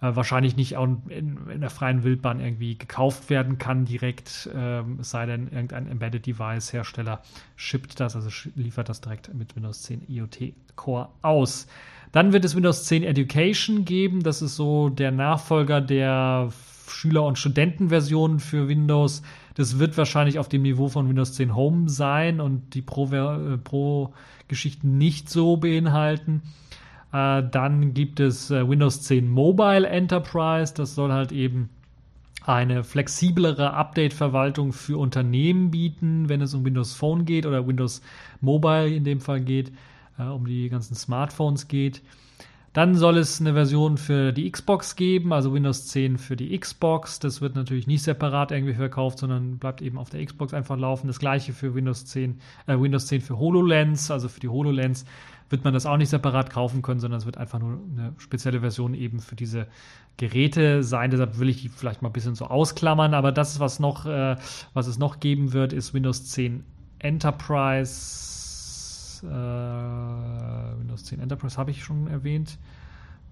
äh, wahrscheinlich nicht auch in, in, der freien Wildbahn irgendwie gekauft werden kann direkt, äh, es sei denn, irgendein Embedded Device Hersteller shippt das, also liefert das direkt mit Windows 10 IoT Core aus. Dann wird es Windows 10 Education geben, das ist so der Nachfolger der Schüler- und Studentenversion für Windows. Das wird wahrscheinlich auf dem Niveau von Windows 10 Home sein und die Pro-Geschichten Pro nicht so beinhalten. Äh, dann gibt es äh, Windows 10 Mobile Enterprise. Das soll halt eben eine flexiblere Update-Verwaltung für Unternehmen bieten, wenn es um Windows Phone geht oder Windows Mobile in dem Fall geht, äh, um die ganzen Smartphones geht. Dann soll es eine Version für die Xbox geben, also Windows 10 für die Xbox. Das wird natürlich nicht separat irgendwie verkauft, sondern bleibt eben auf der Xbox einfach laufen. Das gleiche für Windows 10, äh, Windows 10 für HoloLens, also für die HoloLens wird man das auch nicht separat kaufen können, sondern es wird einfach nur eine spezielle Version eben für diese Geräte sein. Deshalb will ich die vielleicht mal ein bisschen so ausklammern. Aber das was noch, äh, was es noch geben wird, ist Windows 10 Enterprise. Äh, Windows 10 Enterprise habe ich schon erwähnt.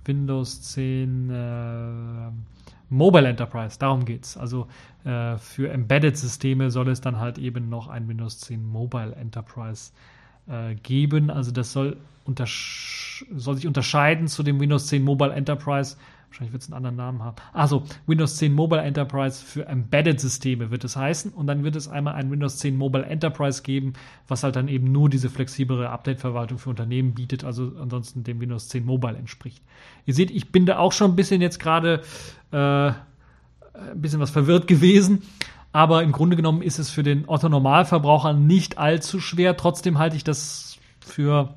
Windows 10 äh, Mobile Enterprise, darum geht es. Also äh, für Embedded-Systeme soll es dann halt eben noch ein Windows 10 Mobile Enterprise geben äh, geben. Also das soll, soll sich unterscheiden zu dem Windows 10 Mobile Enterprise. Wahrscheinlich wird es einen anderen Namen haben. Also Windows 10 Mobile Enterprise für Embedded-Systeme wird es heißen. Und dann wird es einmal ein Windows 10 Mobile Enterprise geben, was halt dann eben nur diese flexiblere Update-Verwaltung für Unternehmen bietet, also ansonsten dem Windows 10 Mobile entspricht. Ihr seht, ich bin da auch schon ein bisschen jetzt gerade äh, ein bisschen was verwirrt gewesen. Aber im Grunde genommen ist es für den Otto Normalverbraucher nicht allzu schwer. Trotzdem halte ich das für,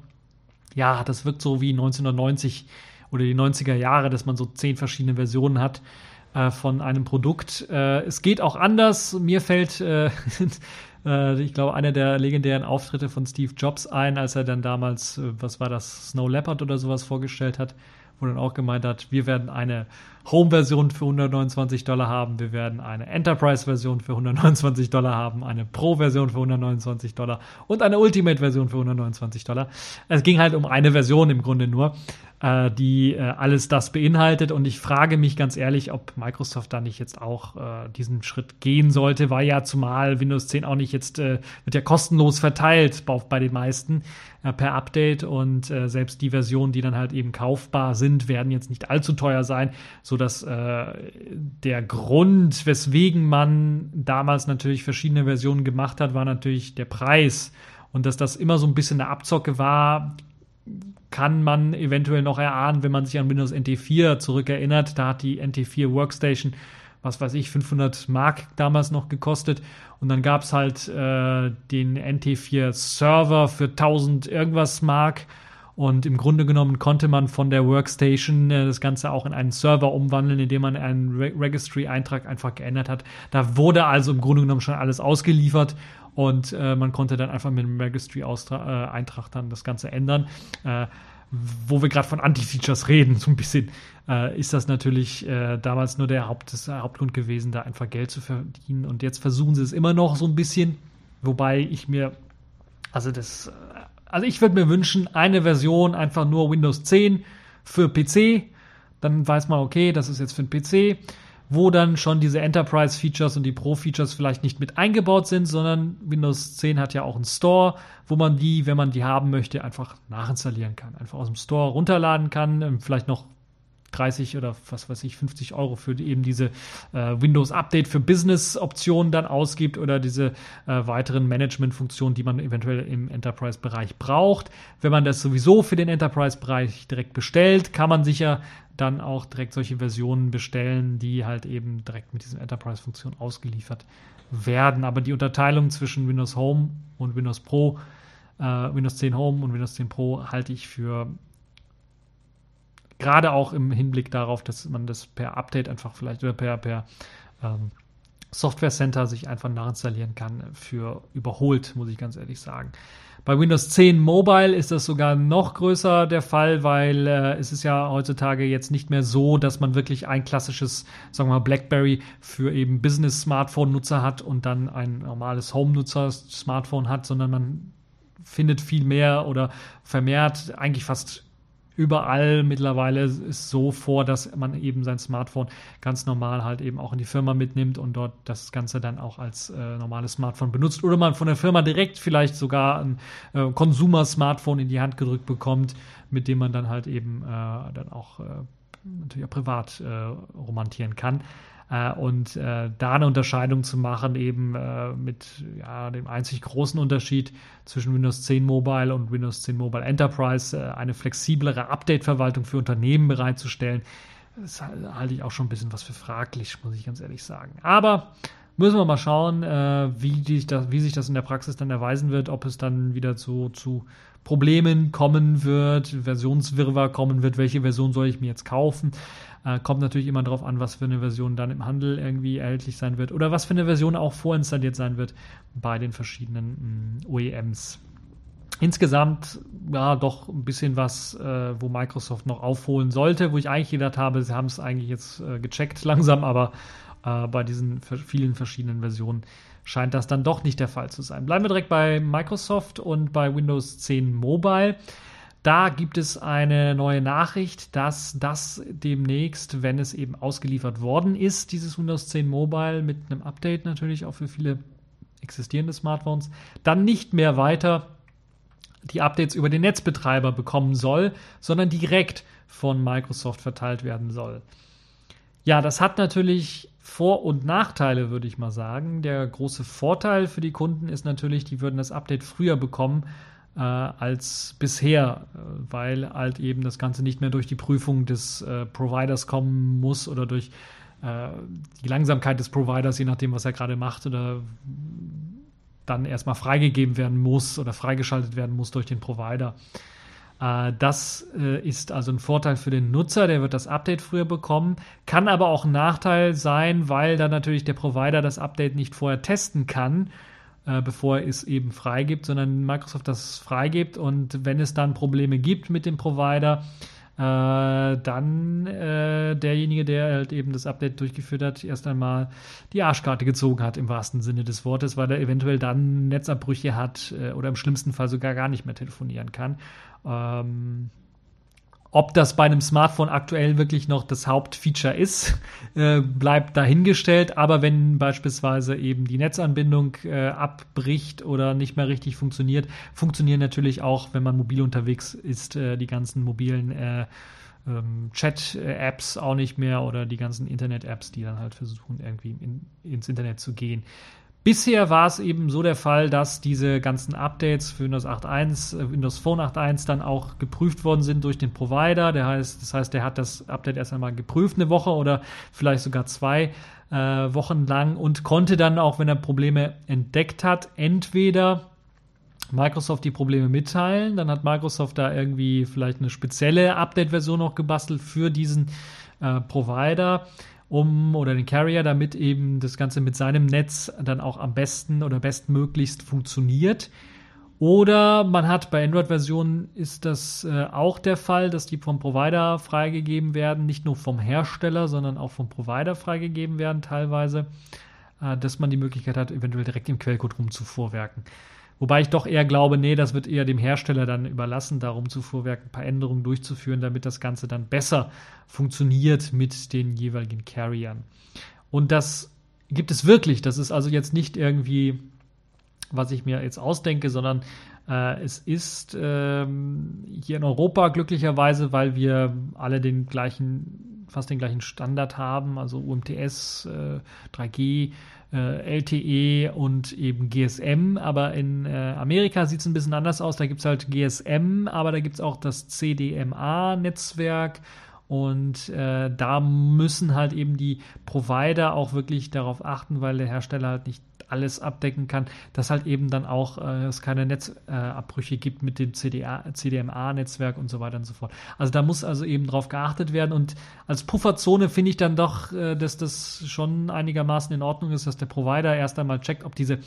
ja, das wirkt so wie 1990 oder die 90er Jahre, dass man so zehn verschiedene Versionen hat äh, von einem Produkt. Äh, es geht auch anders. Mir fällt, äh, äh ich glaube, einer der legendären Auftritte von Steve Jobs ein, als er dann damals, äh, was war das, Snow Leopard oder sowas vorgestellt hat, wo dann auch gemeint hat, wir werden eine Home-Version für 129 Dollar haben, wir werden eine Enterprise-Version für 129 Dollar haben, eine Pro-Version für 129 Dollar und eine Ultimate-Version für 129 Dollar. Es ging halt um eine Version im Grunde nur äh, die äh, alles das beinhaltet. Und ich frage mich ganz ehrlich, ob Microsoft da nicht jetzt auch äh, diesen Schritt gehen sollte, weil ja zumal Windows 10 auch nicht jetzt, äh, wird ja kostenlos verteilt bei, den meisten äh, per Update und äh, selbst die Versionen, die dann halt eben kaufbar sind, werden jetzt nicht allzu teuer sein, sodass äh, der Grund, weswegen man damals natürlich verschiedene Versionen gemacht hat, war natürlich der Preis. Und dass das immer so ein bisschen eine Abzocke war, kann man eventuell noch erahnen, wenn man sich an Windows NT 4 zurückerinnert. Da hat die NT 4 Workstation, was weiß ich, 500 Mark damals noch gekostet. Und dann gab es halt äh, den NT 4 Server für 1000 irgendwas Mark. Und im Grunde genommen konnte man von der Workstation äh, das Ganze auch in einen Server umwandeln, indem man einen Re Registry-Eintrag einfach geändert hat. Da wurde also im Grunde genommen schon alles ausgeliefert und äh, man konnte dann einfach mit dem Registry-Eintrag äh, dann das Ganze ändern. Äh, wo wir gerade von Anti-Features reden, so ein bisschen, äh, ist das natürlich äh, damals nur der, Haupt, das Hauptgrund gewesen, da einfach Geld zu verdienen. Und jetzt versuchen sie es immer noch so ein bisschen, wobei ich mir, also das, äh, also ich würde mir wünschen, eine Version einfach nur Windows 10 für PC. Dann weiß man, okay, das ist jetzt für den PC wo dann schon diese Enterprise-Features und die Pro-Features vielleicht nicht mit eingebaut sind, sondern Windows 10 hat ja auch einen Store, wo man die, wenn man die haben möchte, einfach nachinstallieren kann. Einfach aus dem Store runterladen kann, ähm, vielleicht noch 30 oder was weiß ich, 50 Euro für eben diese äh, Windows Update für Business Optionen dann ausgibt oder diese äh, weiteren Management Funktionen, die man eventuell im Enterprise Bereich braucht. Wenn man das sowieso für den Enterprise Bereich direkt bestellt, kann man sicher dann auch direkt solche Versionen bestellen, die halt eben direkt mit diesen Enterprise-Funktionen ausgeliefert werden. Aber die Unterteilung zwischen Windows Home und Windows Pro Äh, Windows 10 Home und Windows 10 Pro halte ich für gerade auch im Hinblick darauf, dass man das per Update einfach vielleicht oder per, per ähm, Software Center sich einfach nachinstallieren kann, für überholt, muss ich ganz ehrlich sagen. Bei Windows 10 Mobile ist das sogar noch größer der Fall, weil äh, es ist ja heutzutage jetzt nicht mehr so, dass man wirklich ein klassisches, sagen wir mal, BlackBerry für eben Business-Smartphone-Nutzer hat und dann ein normales Home-Nutzer-Smartphone hat, sondern man findet viel mehr oder vermehrt eigentlich fast überall mittlerweile ist so vor, dass man eben sein Smartphone ganz normal halt eben auch in die Firma mitnimmt und dort das Ganze dann auch als äh, normales Smartphone benutzt oder man von der Firma direkt vielleicht sogar ein äh, Consumer-Smartphone in die Hand gedrückt bekommt, mit dem man dann halt eben äh, dann auch äh, natürlich auch privat äh, romantieren kann. Äh, und äh, da eine Unterscheidung zu machen, eben äh, mit ja, dem einzig großen Unterschied zwischen Windows 10 Mobile und Windows 10 Mobile Enterprise, äh, eine flexiblere Update-Verwaltung für Unternehmen bereitzustellen, das halte ich auch schon ein bisschen was für fraglich, muss ich ganz ehrlich sagen. Aber müssen wir mal schauen, äh, wie, die, wie, sich das in der Praxis dann erweisen wird, ob es dann wieder zu, zu Problemen kommen wird, Versionswirrwarr kommen wird, welche Version soll ich mir jetzt kaufen. Äh, kommt natürlich immer darauf an, was für eine Version dann im Handel irgendwie erhältlich sein wird oder was für eine Version auch vorinstalliert sein wird bei den verschiedenen mh, mm, OEMs. Insgesamt, ja, doch ein bisschen was, äh, wo Microsoft noch aufholen sollte, wo ich eigentlich gedacht habe, sie haben es eigentlich jetzt äh, gecheckt langsam, aber äh, bei diesen vielen verschiedenen Versionen scheint das dann doch nicht der Fall zu sein. Bleiben wir direkt bei Microsoft und bei Windows 10 Mobile. Da gibt es eine neue Nachricht, dass das demnächst, wenn es eben ausgeliefert worden ist, dieses Windows 10 Mobile mit einem Update natürlich auch für viele existierende Smartphones, dann nicht mehr weiter die Updates über den Netzbetreiber bekommen soll, sondern direkt von Microsoft verteilt werden soll. Ja, das hat natürlich vor- und Nachteile, würde ich mal sagen. Der große Vorteil für die Kunden ist natürlich, die würden das Update früher bekommen äh, als bisher, äh, weil halt eben das Ganze nicht mehr durch die Prüfung des äh, Providers kommen muss oder durch äh, die Langsamkeit des Providers, je nachdem, was er gerade macht, oder dann erstmal freigegeben werden muss oder freigeschaltet werden muss durch den Provider. Äh, das ist also ein Vorteil für den Nutzer, der wird das Update früher bekommen, kann aber auch ein Nachteil sein, weil dann natürlich der Provider das Update nicht vorher testen kann äh, bevor er es eben freigibt, sondern Microsoft das freigibt und wenn es dann Probleme gibt mit dem Provider, äh, dann äh, derjenige, der halt eben das Update durchgeführt hat, erst einmal die Arschkarte gezogen hat im wahrsten Sinne des Wortes, weil er eventuell dann Netzabbrüche hat äh, oder im schlimmsten Fall sogar gar nicht mehr telefonieren kann. Ähm, ob das bei einem Smartphone aktuell wirklich noch das Hauptfeature ist, äh, bleibt dahingestellt. Aber wenn beispielsweise eben die Netzanbindung äh, abbricht oder nicht mehr richtig funktioniert, funktionieren natürlich auch, wenn man mobil unterwegs ist, äh, die ganzen mobilen äh, ähm, Chat-Apps auch nicht mehr oder die ganzen Internet-Apps, die dann halt versuchen, irgendwie in, ins Internet zu gehen. Bisher war es eben so der Fall, dass diese ganzen Updates für Windows 8.1, äh, Windows Phone 8.1 dann auch geprüft worden sind durch den Provider. Der heißt, das heißt, der hat das Update erst einmal geprüft eine Woche oder vielleicht sogar zwei äh, Wochen lang und konnte dann auch, wenn er Probleme entdeckt hat, entweder Microsoft die Probleme mitteilen. Dann hat Microsoft da irgendwie vielleicht eine spezielle Update-Version noch gebastelt für diesen äh, Provider um oder den Carrier, damit eben das Ganze mit seinem Netz dann auch am besten oder bestmöglichst funktioniert. Oder man hat bei Android-Versionen ist das äh, auch der Fall, dass die vom Provider freigegeben werden, nicht nur vom Hersteller, sondern auch vom Provider freigegeben werden teilweise, äh, dass man die Möglichkeit hat, eventuell direkt im Quellcode rumzuvorwerken. Wobei ich doch eher glaube, nee, das wird eher dem Hersteller dann überlassen, darum zu vorwerken, ein paar Änderungen durchzuführen, damit das Ganze dann besser funktioniert mit den jeweiligen Carriern. Und das gibt es wirklich. Das ist also jetzt nicht irgendwie, was ich mir jetzt ausdenke, sondern äh, es ist ähm, hier in Europa glücklicherweise, weil wir alle den gleichen, fast den gleichen Standard haben, also UMTS, äh, 3G, äh, LTE und eben GSM, aber in äh, Amerika sieht es ein bisschen anders aus. Da gibt es halt GSM, aber da gibt es auch das CDMA-Netzwerk und äh, da müssen halt eben die Provider auch wirklich darauf achten, weil der Hersteller halt nicht alles abdecken kann, dass halt eben dann auch äh, es keine Netzabbrüche äh, gibt mit dem CDMA-Netzwerk und so weiter und so fort. Also da muss also eben drauf geachtet werden und als Pufferzone finde ich dann doch, äh, dass das schon einigermaßen in Ordnung ist, dass der Provider erst einmal checkt, ob diese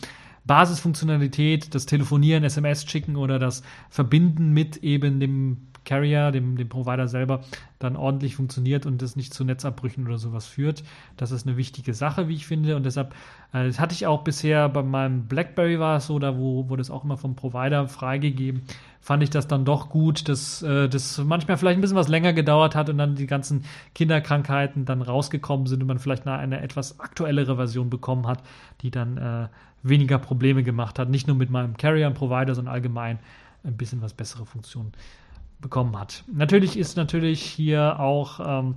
Basisfunktionalität, das Telefonieren, SMS schicken oder das Verbinden mit eben dem Carrier, dem, dem Provider selber, dann ordentlich funktioniert und das nicht zu Netzabbrüchen oder sowas führt. Das ist eine wichtige Sache, wie ich finde. Und deshalb, äh, das hatte ich auch bisher bei meinem BlackBerry war es so, da wo, wurde es auch immer vom Provider freigegeben, fand ich das dann doch gut, dass äh, das manchmal vielleicht ein bisschen was länger gedauert hat und dann die ganzen Kinderkrankheiten dann rausgekommen sind und man vielleicht eine, eine etwas aktuellere Version bekommen hat, die dann äh, weniger Probleme gemacht hat. Nicht nur mit meinem Carrier und Provider, sondern allgemein ein bisschen was bessere Funktionen bekommen hat. Natürlich ist natürlich hier auch ähm,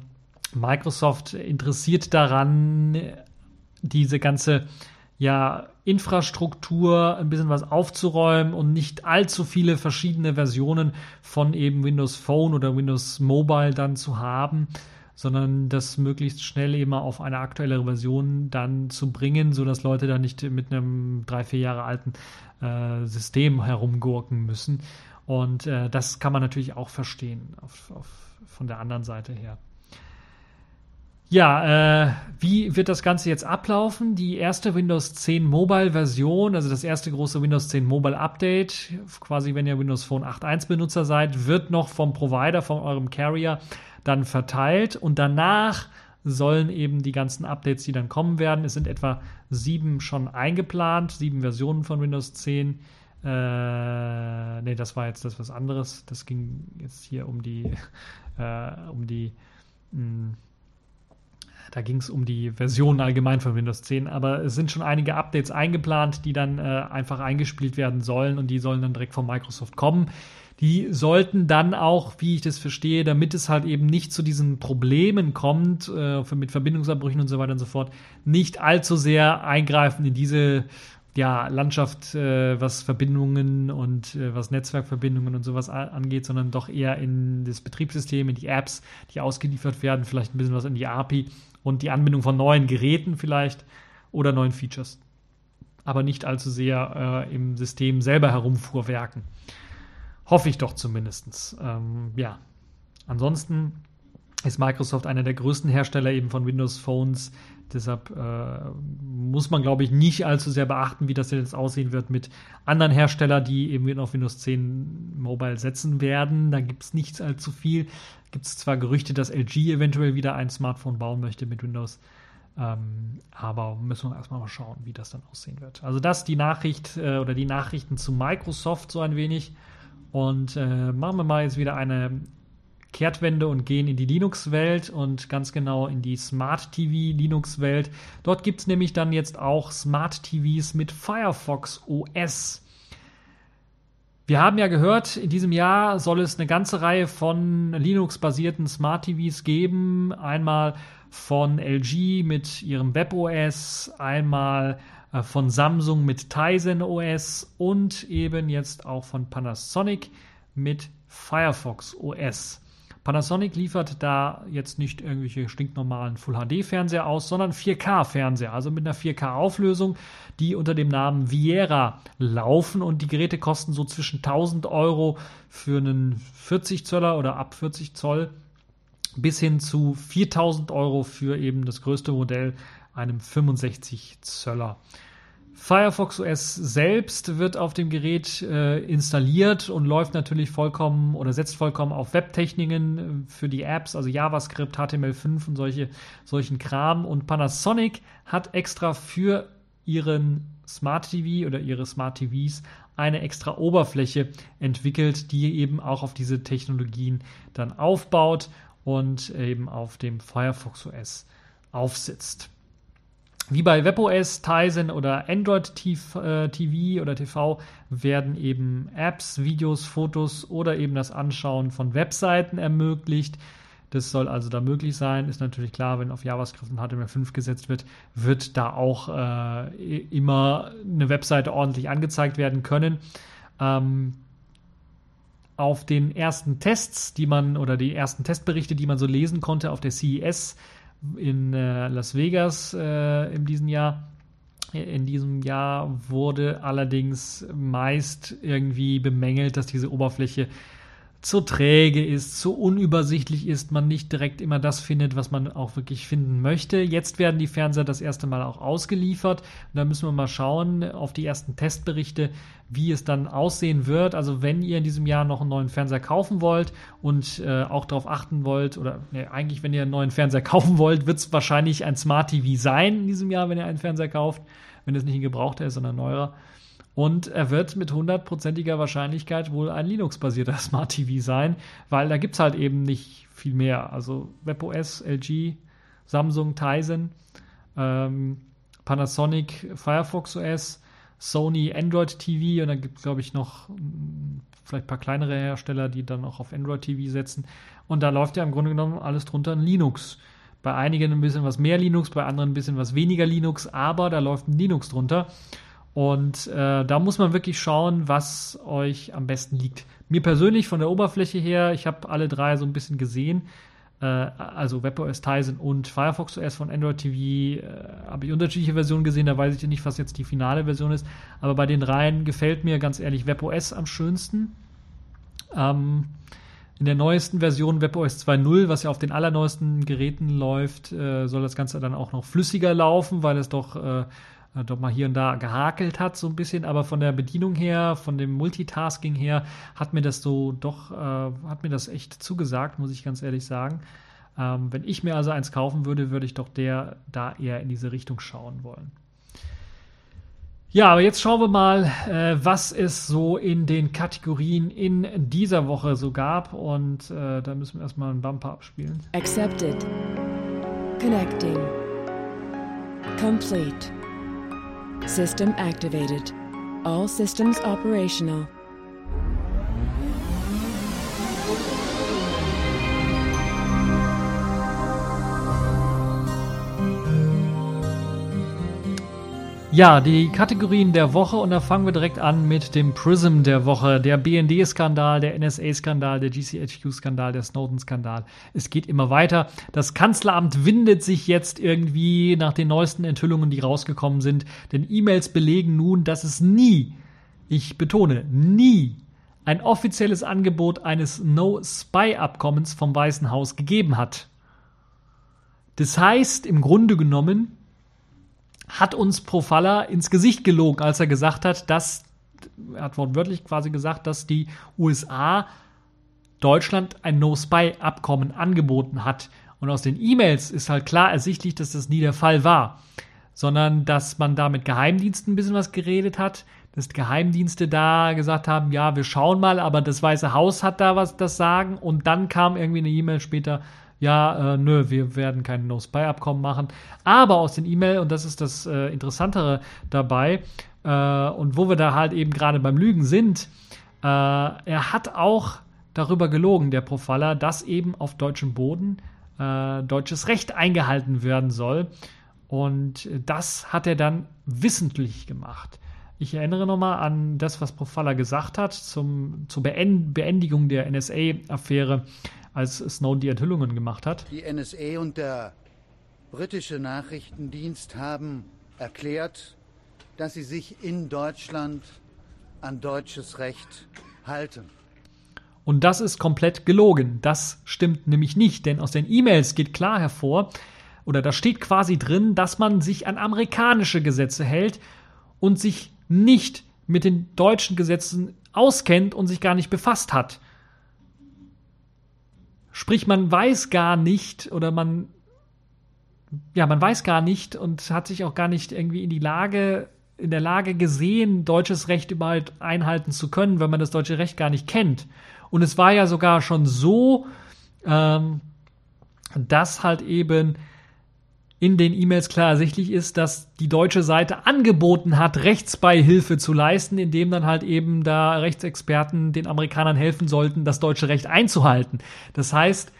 Microsoft interessiert daran, diese ganze ja, Infrastruktur ein bisschen was aufzuräumen und nicht allzu viele verschiedene Versionen von eben Windows Phone oder Windows Mobile dann zu haben, sondern das möglichst schnell eben auf eine aktuellere Version dann zu bringen, sodass Leute dann nicht mit einem drei, vier Jahre alten äh, System herumgurken müssen. Und äh, das kann man natürlich auch verstehen auf, auf, von der anderen Seite her. Ja, äh, wie wird das Ganze jetzt ablaufen? Die erste Windows 10 Mobile Version, also das erste große Windows 10 Mobile Update, quasi wenn ihr Windows Phone 8.1 Benutzer seid, wird noch vom Provider, von eurem Carrier dann verteilt und danach sollen eben die ganzen Updates, die dann kommen werden, es sind etwa sieben schon eingeplant, sieben Versionen von Windows 10. Äh, nee, das war jetzt das was anderes. Das ging jetzt hier um die, äh, um die, mh, hm, da ging es um die Version allgemein von Windows 10, aber es sind schon einige Updates eingeplant, die dann äh, einfach eingespielt werden sollen und die sollen dann direkt von Microsoft kommen die sollten dann auch, wie ich das verstehe, damit es halt eben nicht zu diesen Problemen kommt, äh, mit Verbindungsabbrüchen und so weiter und so fort, nicht allzu sehr eingreifen in diese ja, Landschaft, äh, was Verbindungen und äh, was Netzwerkverbindungen und sowas angeht, sondern doch eher in das Betriebssystem, in die Apps, die ausgeliefert werden, vielleicht ein bisschen was in die API und die Anbindung von neuen Geräten vielleicht oder neuen Features. Aber nicht allzu sehr äh, im System selber herumfuhrwerken. Hoffe ich doch zumindest. Ähm, ja. Ansonsten ist Microsoft einer der größten Hersteller eben von Windows Phones. Deshalb äh, muss man, glaube ich, nicht allzu sehr beachten, wie das jetzt aussehen wird mit anderen Herstellern, die eben auf Windows 10 Mobile setzen werden. Da gibt es nicht allzu viel. Gibt es zwar Gerüchte, dass LG eventuell wieder ein Smartphone bauen möchte mit Windows. Ähm, aber müssen wir erstmal mal schauen, wie das dann aussehen wird. Also das die Nachricht äh, oder die Nachrichten zu Microsoft so ein wenig. Und äh, machen wir mal jetzt wieder eine Kehrtwende und gehen in die Linux-Welt und ganz genau in die Smart TV Linux-Welt. Dort gibt es nämlich dann jetzt auch Smart TVs mit Firefox OS. Wir haben ja gehört, in diesem Jahr soll es eine ganze Reihe von Linux-basierten Smart TVs geben. Einmal von LG mit ihrem WebOS, einmal äh, von Samsung mit Tizen OS und eben jetzt auch von Panasonic mit Firefox OS. Panasonic liefert da jetzt nicht irgendwelche stinknormalen Full HD Fernseher aus, sondern 4K Fernseher, also mit einer 4K Auflösung, die unter dem Namen Viera laufen und die Geräte kosten so zwischen 1000 Euro für einen 40 Zöller oder ab 40 Zoll bis hin zu 4000 Euro für eben das größte Modell einem 65 Zöller. Firefox OS selbst wird auf dem Gerät äh, installiert und läuft natürlich vollkommen oder setzt vollkommen auf Webtechniken äh, für die Apps, also JavaScript, HTML5 und solche, solchen Kram. Und Panasonic hat extra für ihren Smart TV oder ihre Smart TVs eine extra Oberfläche entwickelt, die eben auch auf diese Technologien dann aufbaut und eben auf dem Firefox OS aufsitzt. Wie bei WebOS, Tizen oder Android TV äh, oder TV werden eben Apps, Videos, Fotos oder eben das Anschauen von Webseiten ermöglicht. Das soll also da möglich sein. Ist natürlich klar, wenn auf JavaScript und HTML5 gesetzt wird, wird da auch äh, immer eine Webseite ordentlich angezeigt werden können. Ähm, auf den ersten Tests, die man oder die ersten Testberichte, die man so lesen konnte auf der CES, in äh, Las Vegas äh, in diesem Jahr. In diesem Jahr wurde allerdings meist irgendwie bemängelt, dass diese Oberfläche zu träge ist, zu unübersichtlich ist, man nicht direkt immer das findet, was man auch wirklich finden möchte. Jetzt werden die Fernseher das erste Mal auch ausgeliefert. Und da müssen wir mal schauen auf die ersten Testberichte, wie es dann aussehen wird. Also wenn ihr in diesem Jahr noch einen neuen Fernseher kaufen wollt und äh, auch darauf achten wollt, oder nee, eigentlich, wenn ihr einen neuen Fernseher kaufen wollt, wird es wahrscheinlich ein Smart TV sein in diesem Jahr, wenn ihr einen Fernseher kauft, wenn es nicht ein gebrauchter ist, sondern ein neuer. Und er wird mit hundertprozentiger Wahrscheinlichkeit wohl ein Linux-basierter Smart TV sein, weil da gibt es halt eben nicht viel mehr. Also WebOS, LG, Samsung, Tizen, ähm, Panasonic, Firefox OS, Sony Android TV und dann gibt es, glaube ich, noch hm, vielleicht ein paar kleinere Hersteller, die dann auch auf Android TV setzen. Und da läuft ja im Grunde genommen alles drunter in Linux. Bei einigen ein bisschen was mehr Linux, bei anderen ein bisschen was weniger Linux, aber da läuft ein Linux drunter. Und äh, da muss man wirklich schauen, was euch am besten liegt. Mir persönlich von der Oberfläche her, ich habe alle drei so ein bisschen gesehen. Äh, also WebOS Tizen und Firefox OS von Android TV äh, habe ich unterschiedliche Versionen gesehen. Da weiß ich nicht, was jetzt die finale Version ist. Aber bei den dreien gefällt mir ganz ehrlich WebOS am schönsten. Ähm, in der neuesten Version WebOS 2.0, was ja auf den allerneuesten Geräten läuft, äh, soll das Ganze dann auch noch flüssiger laufen, weil es doch äh, doch mal hier und da gehakelt hat, so ein bisschen, aber von der Bedienung her, von dem Multitasking her, hat mir das so doch, äh, hat mir das echt zugesagt, muss ich ganz ehrlich sagen. Ähm, wenn ich mir also eins kaufen würde, würde ich doch der da eher in diese Richtung schauen wollen. Ja, aber jetzt schauen wir mal, äh, was es so in den Kategorien in dieser Woche so gab. Und äh, da müssen wir erstmal einen Bumper abspielen. Accepted. Connecting. Complete. System activated. All systems operational. Ja, die Kategorien der Woche und da fangen wir direkt an mit dem Prism der Woche. Der BND-Skandal, der NSA-Skandal, der GCHQ-Skandal, der Snowden-Skandal. Es geht immer weiter. Das Kanzleramt windet sich jetzt irgendwie nach den neuesten Enthüllungen, die rausgekommen sind. Denn E-Mails belegen nun, dass es nie, ich betone, nie ein offizielles Angebot eines No-Spy-Abkommens vom Weißen Haus gegeben hat. Das heißt, im Grunde genommen, hat uns Profalla ins Gesicht gelogen, als er gesagt hat, dass, er hat wortwörtlich quasi gesagt, dass die USA Deutschland ein No-Spy-Abkommen angeboten hat. Und aus den E-Mails ist halt klar ersichtlich, dass das nie der Fall war, sondern dass man da mit Geheimdiensten ein bisschen was geredet hat, dass Geheimdienste da gesagt haben, ja, wir schauen mal, aber das Weiße Haus hat da was das sagen und dann kam irgendwie eine E-Mail später, ja, äh, nö, wir werden kein No-Spy-Abkommen machen. Aber aus den E-Mail, und das ist das äh, Interessantere dabei, äh, und wo wir da halt eben gerade beim Lügen sind, äh, er hat auch darüber gelogen, der Profiler, dass eben auf deutschem Boden äh, deutsches Recht eingehalten werden soll. Und das hat er dann wissentlich gemacht. Ich erinnere nochmal an das, was Profiler gesagt hat zum, zur Beendigung der NSA-Affäre als Snowden die Enthüllungen gemacht hat. Die NSA und der britische Nachrichtendienst haben erklärt, dass sie sich in Deutschland an deutsches Recht halten. Und das ist komplett gelogen. Das stimmt nämlich nicht, denn aus den E-Mails geht klar hervor, oder da steht quasi drin, dass man sich an amerikanische Gesetze hält und sich nicht mit den deutschen Gesetzen auskennt und sich gar nicht befasst hat. Sprich, man weiß gar nicht oder man, ja, man weiß gar nicht und hat sich auch gar nicht irgendwie in die Lage, in der Lage gesehen, deutsches Recht überhaupt einhalten zu können, wenn man das deutsche Recht gar nicht kennt. Und es war ja sogar schon so, ähm, dass halt eben in den E-Mails klar ersichtlich ist, dass die deutsche Seite angeboten hat, Rechtsbeihilfe zu leisten, indem dann halt eben da Rechtsexperten den Amerikanern helfen sollten, das deutsche Recht einzuhalten. Das heißt,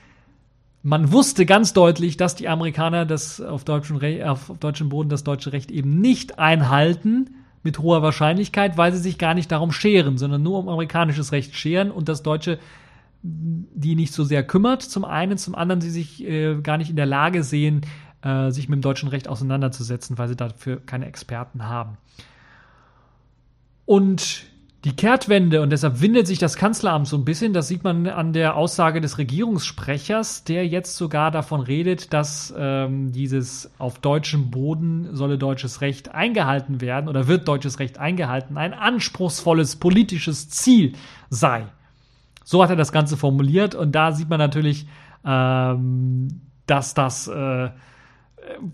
man wusste ganz deutlich, dass die Amerikaner das auf deutschem, auf deutschem Boden das deutsche Recht eben nicht einhalten, mit hoher Wahrscheinlichkeit, weil sie sich gar nicht darum scheren, sondern nur um amerikanisches Recht scheren und das deutsche die nicht so sehr kümmert, zum einen, zum anderen sie sich äh, gar nicht in der Lage sehen, äh, sich mit dem deutschen Recht auseinanderzusetzen, weil sie dafür keine Experten haben. Und die Kehrtwende, und deshalb windet sich das Kanzleramt so ein bisschen, das sieht man an der Aussage des Regierungssprechers, der jetzt sogar davon redet, dass ähm, dieses auf deutschem Boden solle deutsches Recht eingehalten werden oder wird deutsches Recht eingehalten, ein anspruchsvolles politisches Ziel sei. So hat er das Ganze formuliert und da sieht man natürlich, ähm, dass das äh,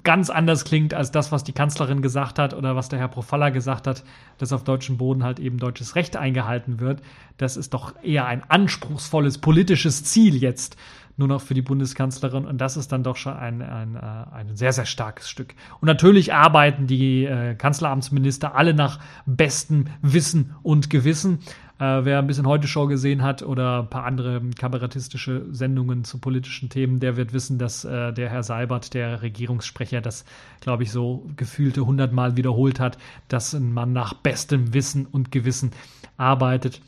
ganz anders klingt als das, was die Kanzlerin gesagt hat oder was der Herr Profalla gesagt hat, dass auf deutschem Boden halt eben deutsches Recht eingehalten wird. Das ist doch eher ein anspruchsvolles politisches Ziel jetzt nur noch für die Bundeskanzlerin und das ist dann doch schon ein, ein, äh, ein sehr, sehr starkes Stück. Und natürlich arbeiten die äh, Kanzleramtsminister alle nach bestem Wissen und Gewissen. Äh, wer ein bisschen Heute-Show gesehen hat oder ein paar andere kabarettistische Sendungen zu politischen Themen, der wird wissen, dass äh, der Herr Seibert, der Regierungssprecher, das, glaube ich, so gefühlte hundertmal wiederholt hat, dass Mann nach bestem Wissen und Gewissen arbeitet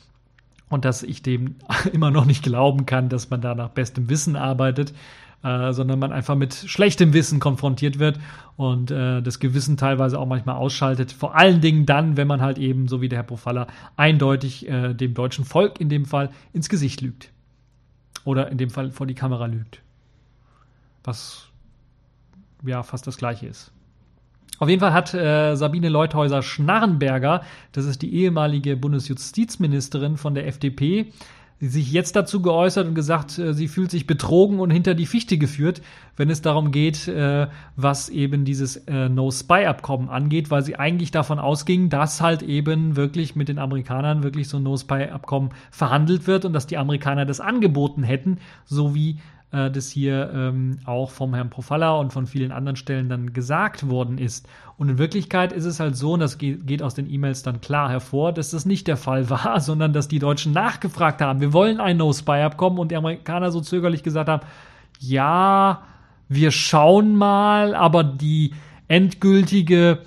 und dass ich dem immer noch nicht glauben kann, dass man da nach bestem Wissen arbeitet. Äh, sondern man einfach mit schlechtem Wissen konfrontiert wird und äh, das Gewissen teilweise auch manchmal ausschaltet. Vor allen Dingen dann, wenn man halt eben, so wie der Herr Profalla, eindeutig äh, dem deutschen Volk in dem Fall ins Gesicht lügt. Oder in dem Fall vor die Kamera lügt. Was ja fast das gleiche ist. Auf jeden Fall hat äh, Sabine Leuthäuser-Schnarrenberger, das ist die ehemalige Bundesjustizministerin von der FDP, sich jetzt dazu geäußert und gesagt, äh, sie fühlt sich betrogen und hinter die Fichte geführt, wenn es darum geht, äh, was eben dieses äh, No-Spy-Abkommen angeht, weil sie eigentlich davon ausging, dass halt eben wirklich mit den Amerikanern wirklich so ein No-Spy-Abkommen verhandelt wird und dass die Amerikaner das angeboten hätten, so wie äh, das hier ähm, auch vom Herrn Profalla und von vielen anderen Stellen dann gesagt worden ist. Und in Wirklichkeit ist es halt so, und das geht, aus den E-Mails dann klar hervor, dass das nicht der Fall war, sondern dass die Deutschen nachgefragt haben, wir wollen ein No-Spy-Abkommen und die Amerikaner so zögerlich gesagt haben, ja, wir schauen mal, aber die endgültige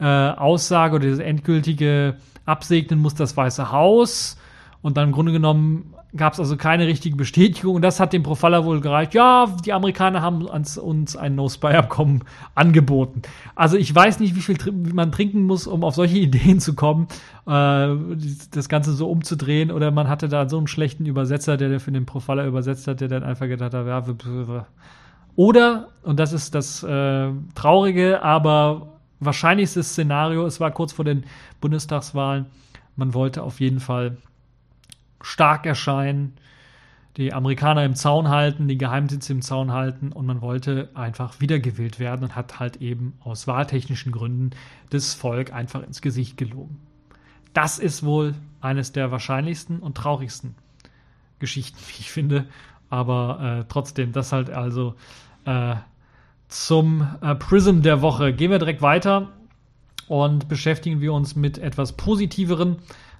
äh, Aussage oder das endgültige Absegnen muss das Weiße Haus. Und dann im Grunde genommen gab es also keine richtige Bestätigung und das hat dem Profiler wohl gereicht. Ja, die Amerikaner haben uns ein No-Spy-Abkommen angeboten. Also ich weiß nicht, wie viel man trinken muss, um auf solche Ideen zu kommen, äh, das Ganze so umzudrehen oder man hatte da so einen schlechten Übersetzer, der für den Profiler übersetzt hat, der dann einfach gedacht hat, ja, oder, und das ist das äh, Traurige, aber wahrscheinlichste Szenario, es war kurz vor den Bundestagswahlen, man wollte auf jeden Fall stark erscheinen, die Amerikaner im Zaun halten, die Geheimdienste im Zaun halten und man wollte einfach wiedergewählt werden und hat halt eben aus wahltechnischen Gründen das Volk einfach ins Gesicht gelogen. Das ist wohl eines der wahrscheinlichsten und traurigsten Geschichten, wie ich finde. Aber äh, trotzdem, das halt also äh, zum äh, Prism der Woche. Gehen wir direkt weiter und beschäftigen wir uns mit etwas positiveren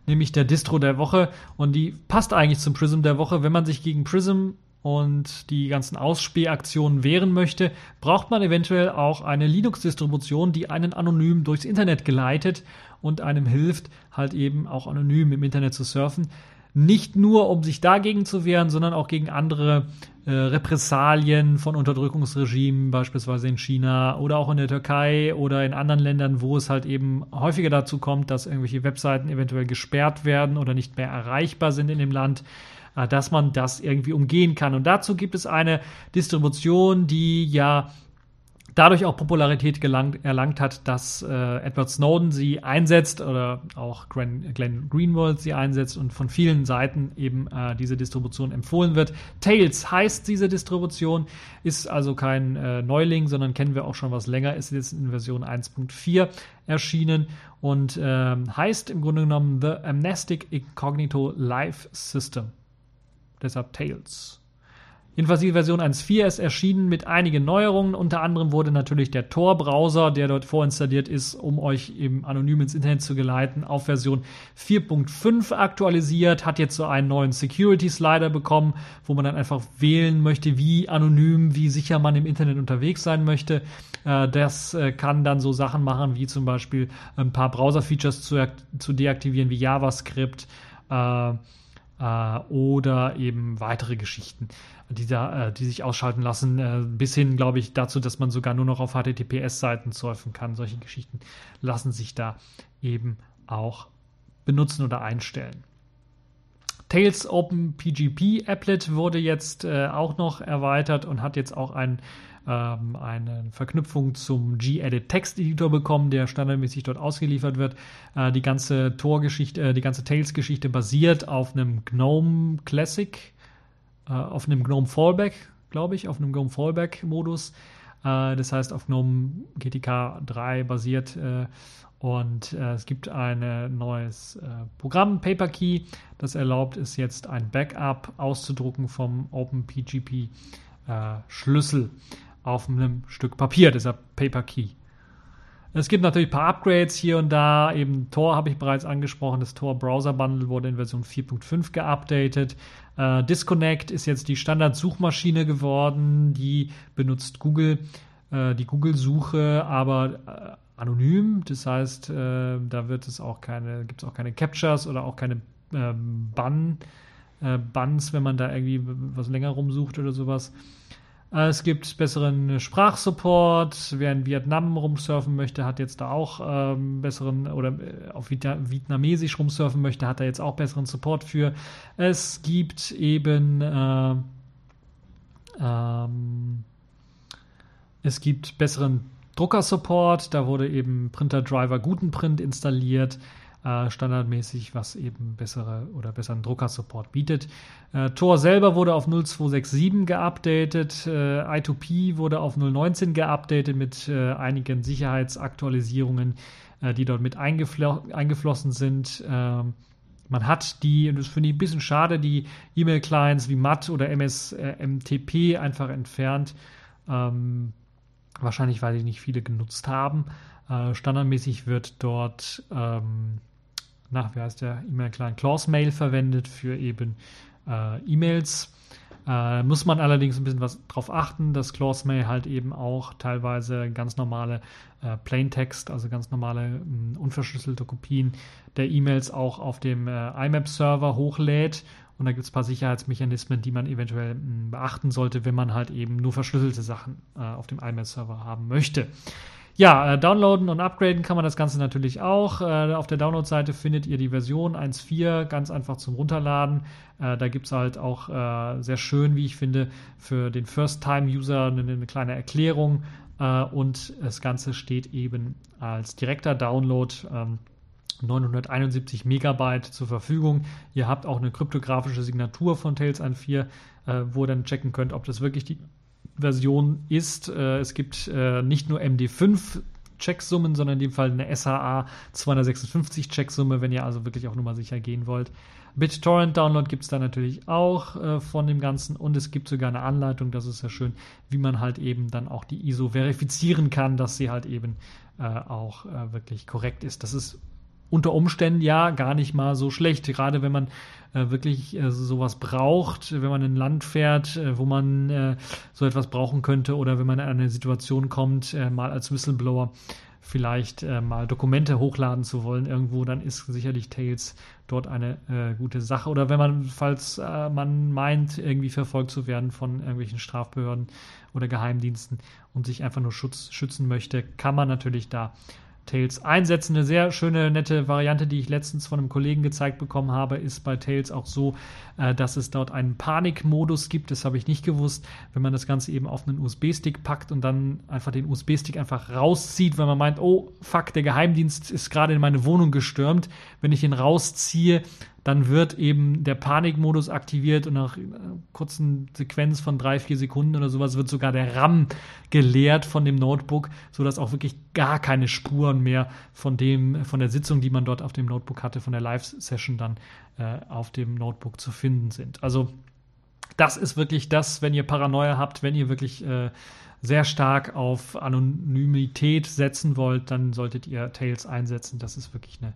nämlich der Distro der Woche. Und die passt eigentlich zum Prism der Woche. Wenn man sich gegen Prism und die ganzen Ausspähaktionen wehren möchte, braucht man eventuell auch eine Linux-Distribution, die einen anonym durchs Internet geleitet und einem hilft, halt eben auch anonym im Internet zu surfen. Nicht nur, um sich dagegen zu wehren, sondern auch gegen andere äh, Repressalien von Unterdrückungsregimen, beispielsweise in China oder auch in der Türkei oder in anderen Ländern, wo es halt eben häufiger dazu kommt, dass irgendwelche Webseiten eventuell gesperrt werden oder nicht mehr erreichbar sind in dem Land äh, dass man das irgendwie umgehen kann. Und dazu gibt es eine Distribution, die ja dadurch auch Popularität gelangt, erlangt hat, dass äh, Edward Snowden sie einsetzt oder auch Glenn, Glenn Greenwald sie einsetzt und von vielen Seiten eben äh, diese Distribution empfohlen wird. Tails heißt diese Distribution, ist also kein äh, Neuling, sondern kennen wir auch schon was länger, ist jetzt in Version 1.4 erschienen und ähm, heißt im Grunde genommen The Amnestic Incognito Life System. Deshalb Tails. Jedenfalls die Version 1.4 ist erschienen mit einigen Neuerungen. Unter anderem wurde natürlich der Tor-Browser, der dort vorinstalliert ist, um euch eben anonym ins Internet zu geleiten, auf Version 4.5 aktualisiert, hat jetzt so einen neuen Security-Slider bekommen, wo man dann einfach wählen möchte, wie anonym, wie sicher man im Internet unterwegs sein möchte. Äh, das äh, kann dann so Sachen machen, wie zum Beispiel ein paar Browser-Features zu, zu deaktivieren, wie JavaScript, äh, äh, oder eben weitere Geschichten, die, da, äh, die sich ausschalten lassen, äh, bis hin, glaube ich, dazu, dass man sogar nur noch auf HTTPS-Seiten surfen kann. Solche Geschichten lassen sich da eben auch benutzen oder einstellen. Tails OpenPGP Applet wurde jetzt äh, auch noch erweitert und hat jetzt auch ein, ähm, eine Verknüpfung zum G-Edit Text Editor bekommen, der standardmäßig dort ausgeliefert wird. Äh, die ganze Tor-Geschichte, äh, die ganze Tails-Geschichte basiert auf einem GNOME Classic, äh, auf einem GNOME Fallback, glaube ich, auf einem GNOME Fallback Modus. Äh, das heißt, auf GNOME GTK 3 basiert äh, und äh, es gibt ein neues äh, Programm, PaperKey, das erlaubt es jetzt ein Backup auszudrucken vom OpenPGP Schlüssel auf einem Stück Papier, deshalb PaperKey. Es gibt natürlich ein paar Upgrades hier und da. Eben Tor habe ich bereits angesprochen. Das Tor Browser Bundle wurde in Version 4.5 geupdatet. Äh, Disconnect ist jetzt die Standard-Suchmaschine geworden. Die benutzt Google, äh, die Google-Suche, aber äh, anonym. Das heißt, äh, da wird es auch keine, gibt es auch keine Captures oder auch keine ähm, Bann, äh, Bans, wenn man da irgendwie was länger rumsucht oder sowas. Es gibt besseren Sprachsupport. Wer in Vietnam rumsurfen möchte, hat jetzt da auch ähm, besseren oder äh, auf Vietnamesisch rumsurfen möchte, hat da jetzt auch besseren Support für. Es gibt eben äh, ähm, es gibt besseren Drucker-Support. Da wurde eben Printer-Driver Gutenprint installiert, äh, standardmäßig, was eben bessere oder besseren Drucker-Support bietet. Äh, Tor selber wurde auf 0267 geupdatet. Äh, I2P wurde auf 019 geupdatet mit äh, einigen Sicherheitsaktualisierungen, äh, die dort mit eingefl eingeflossen sind. Ähm, man hat die, und das finde ich ein bisschen schade, die E-Mail-Clients wie MAT oder MSMTP äh, einfach entfernt. Ähm, Wahrscheinlich, weil die nicht viele genutzt haben. Äh, standardmäßig wird dort, ähm, nach, wie heißt der E-Mail-Client, Clause Mail verwendet für eben äh, E-Mails. Äh, muss man allerdings ein bisschen was drauf achten, dass Clause Mail halt eben auch teilweise ganz normale äh, Plaintext, also ganz normale mh, unverschlüsselte Kopien der E-Mails auch auf dem äh, IMAP-Server hochlädt und da gibt es ein paar Sicherheitsmechanismen, die man eventuell mh, beachten sollte, wenn man halt eben nur verschlüsselte Sachen äh, auf dem IMAP-Server haben möchte. Ja, äh, downloaden und upgraden kann man das Ganze natürlich auch. Äh, auf der Download-Seite findet ihr die Version 1.4 ganz einfach zum Runterladen. Äh, da gibt es halt auch äh, sehr schön, wie ich finde, für den First-Time-User eine, eine, kleine Erklärung. Äh, und das Ganze steht eben als direkter Download. Ähm, 971 Megabyte zur Verfügung. Ihr habt auch eine kryptografische Signatur von Tails 1.4, äh, wo ihr dann checken könnt, ob das wirklich die Version ist. Äh, es gibt äh, nicht nur MD5 Checksummen, sondern in dem Fall eine SHA 256 Checksumme, wenn ihr also wirklich auch nur mal sicher gehen wollt. BitTorrent Download gibt es da natürlich auch äh, von dem Ganzen und es gibt sogar eine Anleitung, das ist ja schön, wie man halt eben dann auch die ISO verifizieren kann, dass sie halt eben äh, auch äh, wirklich korrekt ist. Das ist unter Umständen ja gar nicht mal so schlecht, gerade wenn man äh, wirklich äh, sowas braucht, wenn man in ein Land fährt, äh, wo man so etwas brauchen könnte oder wenn man in eine Situation kommt, mal als Whistleblower vielleicht mal Dokumente hochladen zu wollen irgendwo, dann ist sicherlich Tails dort eine gute Sache. Oder wenn man, falls man meint, irgendwie verfolgt zu werden von irgendwelchen Strafbehörden oder Geheimdiensten und sich einfach nur Schutz, schützen möchte, kann man natürlich da Tails einsetzen. Eine sehr schöne, nette Variante, die ich letztens von einem Kollegen gezeigt bekommen habe, ist bei Tails auch so, äh, dass es dort einen Panikmodus gibt. Das habe ich nicht gewusst. Wenn man das Ganze eben auf einen USB-Stick packt und dann einfach den USB-Stick einfach rauszieht, weil man meint, oh fuck, der Geheimdienst ist gerade in meine Wohnung gestürmt. Wenn ich ihn rausziehe, dann wird eben der Panikmodus aktiviert und nach einer kurzen Sequenz von drei, vier Sekunden oder sowas wird sogar der RAM geleert von dem Notebook, sodass auch wirklich gar keine Spuren mehr von dem, von der Sitzung, die man dort auf dem Notebook hatte, von der Live-Session dann äh, auf dem Notebook zu finden sind. Also das ist wirklich das, wenn ihr Paranoia habt, wenn ihr wirklich äh, sehr stark auf Anonymität setzen wollt, dann solltet ihr Tails einsetzen. Das ist wirklich eine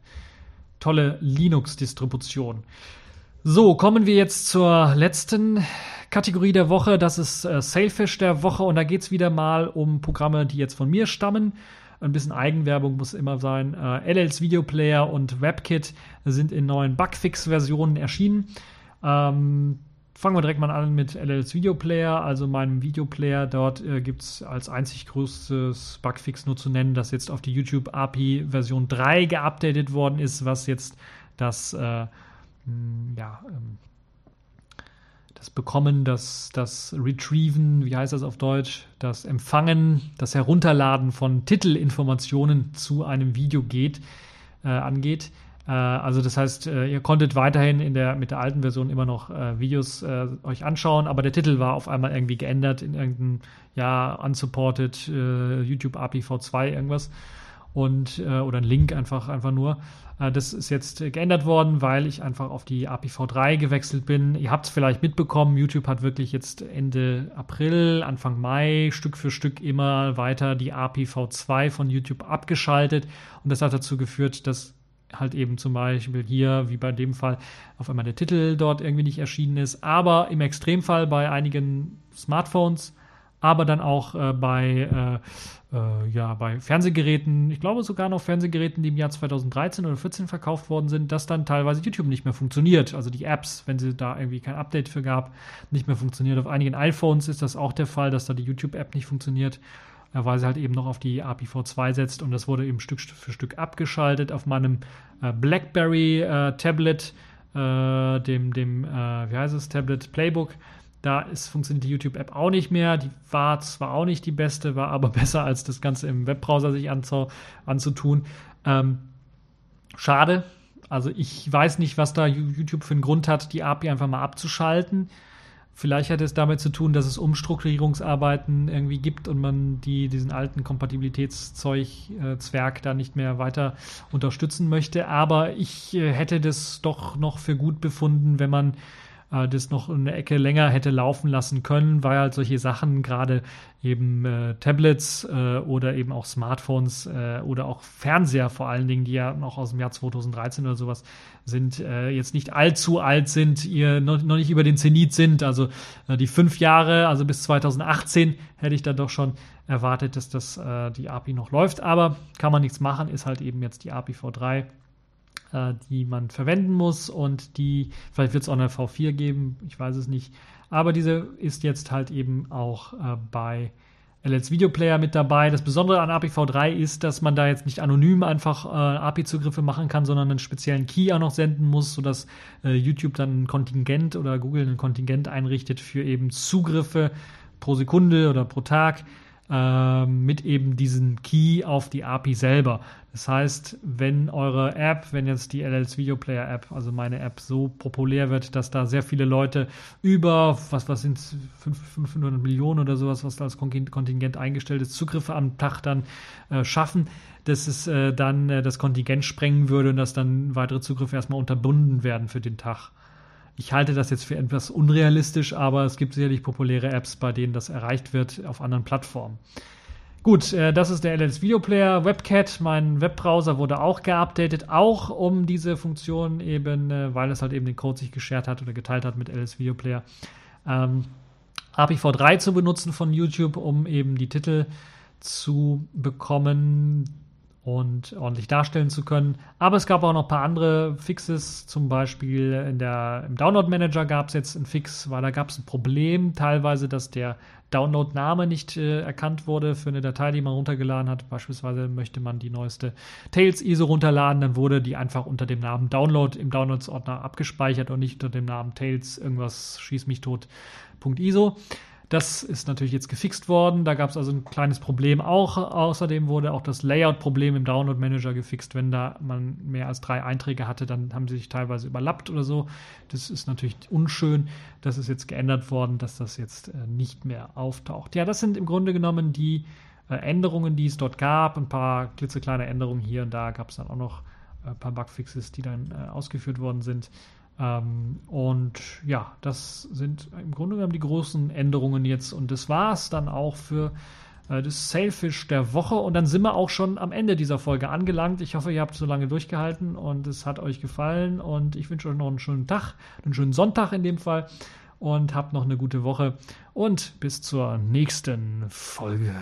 tolle Linux-Distribution. So, kommen wir jetzt zur letzten Kategorie der Woche. Das ist äh, Sailfish der Woche und da geht es wieder mal um Programme, die jetzt von mir stammen. Ein bisschen Eigenwerbung muss immer sein. Äh, LLs Videoplayer und WebKit sind in neuen Bugfix-Versionen erschienen. Ähm, fangen wir direkt mal an mit LLs Videoplayer, also meinem Videoplayer. Dort äh, gibt es als einzig größtes Bugfix nur zu nennen, dass jetzt auf die YouTube API Version 3 geupdatet worden ist, was jetzt das, äh, hm, ja, ähm, das Bekommen, das, das Retrieven, wie heißt das auf Deutsch, das Empfangen, das Herunterladen von Titelinformationen zu einem Video geht, äh, angeht. Äh, also das heißt, äh, ihr konntet weiterhin in der, mit der alten Version immer noch äh, Videos euch anschauen, aber der Titel war auf einmal irgendwie geändert in irgendein, ja, unsupported YouTube API V2 irgendwas und oder ein Link einfach, einfach nur. Das ist jetzt geändert worden, weil ich einfach auf die API V3 gewechselt bin. Ihr habt es vielleicht mitbekommen, YouTube hat wirklich jetzt Ende April, Anfang Mai Stück für Stück immer weiter die API V2 von YouTube abgeschaltet. Und das hat dazu geführt, dass halt eben zum Beispiel hier, wie bei dem Fall, auf einmal der Titel dort irgendwie nicht erschienen ist. Aber im Extremfall bei einigen Smartphones, aber dann auch äh, bei, äh, äh, ja, bei Fernsehgeräten, ich glaube sogar noch Fernsehgeräten, die im Jahr 2013 oder 2014 verkauft worden sind, dass dann teilweise YouTube nicht mehr funktioniert. Also die Apps, wenn sie da irgendwie kein Update für gab, nicht mehr funktioniert. Auf einigen iPhones ist das auch der Fall, dass da die YouTube-App nicht funktioniert weil sie halt eben noch auf die API V2 setzt und das wurde eben Stück für Stück abgeschaltet auf meinem äh, BlackBerry äh, Tablet, äh, dem, dem äh, wie heißt es, Tablet Playbook. Da ist, funktioniert die YouTube-App auch nicht mehr. Die war zwar auch nicht die beste, war aber besser als das Ganze im Webbrowser sich anzu, anzutun. Ähm, schade. Also ich weiß nicht, was da YouTube für einen Grund hat, die API einfach mal abzuschalten. Vielleicht hat es damit zu tun, dass es Umstrukturierungsarbeiten irgendwie gibt und man die, diesen alten Kompatibilitätszeug-Zwerg äh, da nicht mehr weiter unterstützen möchte. Aber ich äh, hätte das doch noch für gut befunden, wenn man äh, das noch eine Ecke länger hätte laufen lassen können, weil halt solche Sachen, gerade eben äh, Tablets äh, oder eben auch Smartphones äh, oder auch Fernseher vor allen Dingen, die ja noch aus dem Jahr 2013 oder sowas sind, äh, jetzt nicht allzu alt sind, ihr noch, noch nicht über den Zenit sind. Also äh, die fünf Jahre, also bis 2018 hätte ich da doch schon erwartet, dass das äh, die API noch läuft. Aber kann man nichts machen, ist halt eben jetzt die API V3 äh, die man verwenden muss und die, vielleicht wird es auch eine V4 geben, ich weiß es nicht, aber diese ist jetzt halt eben auch äh, bei LS Video Player mit dabei. Das Besondere an API-V3 ist, dass man da jetzt nicht anonym einfach äh, API-Zugriffe machen kann, sondern einen speziellen Key auch noch senden muss, sodass äh, YouTube dann ein Kontingent oder Google ein Kontingent einrichtet für eben Zugriffe pro Sekunde oder pro Tag äh, mit eben diesem Key auf die API selber. Das heißt, wenn eure App, wenn jetzt die LLs Video Player App, also meine App, so populär wird, dass da sehr viele Leute über, was, was sind 500 Millionen oder sowas, was da als Kontingent eingestellt ist, Zugriffe am Tag dann äh, schaffen, dass es äh, dann äh, das Kontingent sprengen würde und dass dann weitere Zugriffe erstmal unterbunden werden für den Tag. Ich halte das jetzt für etwas unrealistisch, aber es gibt sicherlich populäre Apps, bei denen das erreicht wird auf anderen Plattformen. Gut, äh, das ist der LS Video Player. WebCat, mein Webbrowser, wurde auch geupdatet, auch um diese Funktion eben, äh, weil es halt eben den Code sich geshared hat oder geteilt hat mit LS Video Player, ähm, APV3 zu benutzen von YouTube, um eben die Titel zu bekommen, und ordentlich darstellen zu können. Aber es gab auch noch ein paar andere Fixes, zum Beispiel in der, im Download Manager gab es jetzt einen Fix, weil da gab es ein Problem, teilweise, dass der Download-Name nicht äh, erkannt wurde für eine Datei, die man runtergeladen hat. Beispielsweise möchte man die neueste Tails ISO runterladen, dann wurde die einfach unter dem Namen Download im Downloads-Ordner abgespeichert und nicht unter dem Namen Tails irgendwas schieß mich tot.iso. Das ist natürlich jetzt gefixt worden. Da gab es also ein kleines Problem auch. Außerdem wurde auch das Layout-Problem im Download-Manager gefixt. Wenn da man mehr als drei Einträge hatte, dann haben sie sich teilweise überlappt oder so. Das ist natürlich unschön. Das ist jetzt geändert worden, dass das jetzt äh, nicht mehr auftaucht. Ja, das sind im Grunde genommen die äh, Änderungen, die es dort gab. Ein paar klitzekleine Änderungen hier und da gab es dann auch noch ein paar Bugfixes, die dann äh, ausgeführt worden sind. Ähm, und ja, das sind im Grunde genommen die großen Änderungen jetzt. Und das war es dann auch für äh, das Sailfish der Woche. Und dann sind wir auch schon am Ende dieser Folge angelangt. Ich hoffe, ihr habt so lange durchgehalten und es hat euch gefallen. Und ich wünsche euch noch einen schönen Tag, einen schönen Sonntag in dem Fall. Und habt noch eine gute Woche. Und bis zur nächsten Folge.